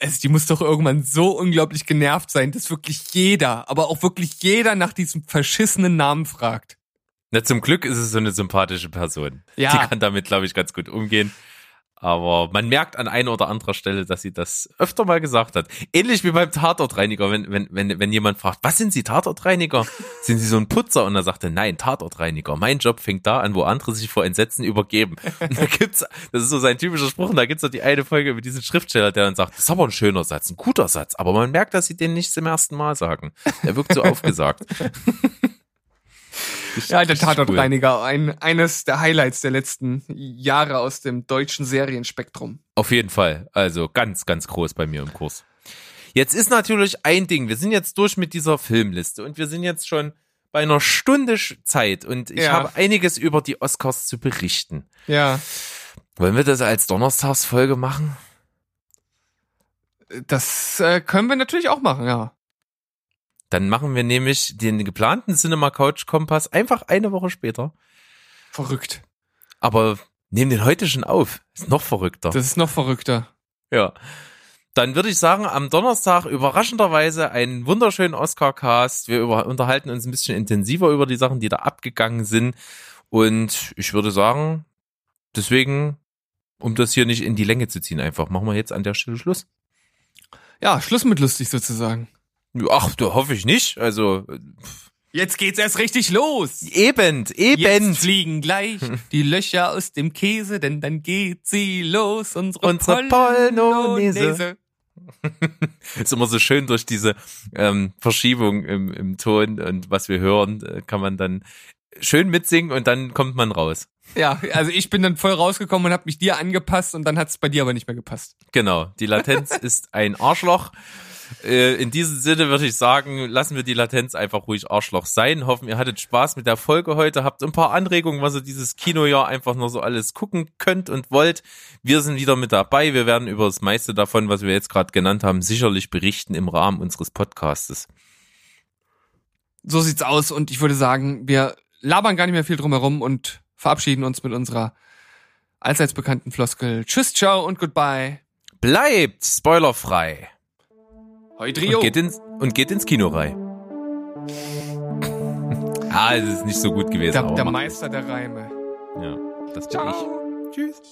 also die muss doch irgendwann so unglaublich genervt sein, dass wirklich jeder, aber auch wirklich jeder nach diesem verschissenen Namen fragt. Na, zum Glück ist es so eine sympathische Person. Ja. Die kann damit, glaube ich, ganz gut umgehen. Aber man merkt an einer oder anderer Stelle, dass sie das öfter mal gesagt hat. Ähnlich wie beim Tatortreiniger, wenn, wenn, wenn, wenn jemand fragt, was sind Sie Tatortreiniger? Sind Sie so ein Putzer? Und er sagte, nein, Tatortreiniger. Mein Job fängt da an, wo andere sich vor Entsetzen übergeben. Und da gibt's, das ist so sein typischer Spruch, und da gibt's doch die eine Folge mit diesem Schriftsteller, der dann sagt, das ist aber ein schöner Satz, ein guter Satz. Aber man merkt, dass sie den nicht zum ersten Mal sagen. Er wirkt so aufgesagt. Ja, der Tatortreiniger, ein, eines der Highlights der letzten Jahre aus dem deutschen Serienspektrum. Auf jeden Fall. Also ganz, ganz groß bei mir im Kurs. Jetzt ist natürlich ein Ding. Wir sind jetzt durch mit dieser Filmliste und wir sind jetzt schon bei einer Stunde Zeit und ich Ja. habe einiges über die Oscars zu berichten. Ja, Wollen wir das als Donnerstagsfolge machen? das äh, können wir natürlich auch machen, ja. Dann machen wir nämlich den geplanten Cinema Couch Kompass einfach eine Woche später. Verrückt. Aber nehmen den heute schon auf. Ist noch verrückter. Das ist noch verrückter. Ja. Dann würde ich sagen, am Donnerstag überraschenderweise einen wunderschönen Oscar-Cast. Wir über, unterhalten uns ein bisschen intensiver über die Sachen, die da abgegangen sind. Und ich würde sagen, deswegen, um das hier nicht in die Länge zu ziehen, einfach machen wir jetzt an der Stelle Schluss. Ja, Schluss mit lustig sozusagen. Ach, da hoffe ich nicht. Also, Jetzt geht's erst richtig los. eben, eben. Jetzt fliegen gleich die Löcher aus dem Käse, denn dann geht sie los, unsere, Unsere Polonaise. ist immer so schön durch diese ähm, Verschiebung im, im Ton und was wir hören, äh, kann man dann schön mitsingen und dann kommt man raus. Ja, also ich bin dann voll rausgekommen und habe mich dir angepasst und dann hat's bei dir aber nicht mehr gepasst. Genau, die Latenz ist ein Arschloch. Äh, In diesem Sinne würde ich sagen, lassen wir die Latenz einfach ruhig Arschloch sein. Hoffen, ihr hattet Spaß mit der Folge heute, habt ein paar Anregungen, was ihr dieses Kinojahr einfach nur so alles gucken könnt und wollt. Wir sind wieder mit dabei. Wir werden über das meiste davon, was wir jetzt gerade genannt haben, sicherlich berichten im Rahmen unseres Podcastes. So sieht's aus und ich würde sagen, wir labern gar nicht mehr viel drum herum und verabschieden uns mit unserer allseits bekannten Floskel. Tschüss, ciao und goodbye. Bleibt spoilerfrei Hoi Trio. und geht ins, und geht ins Kino rein. ah, es ist nicht so gut gewesen. der, der Meister der Reime. ja, das bin Ciao. ich. Tschüss.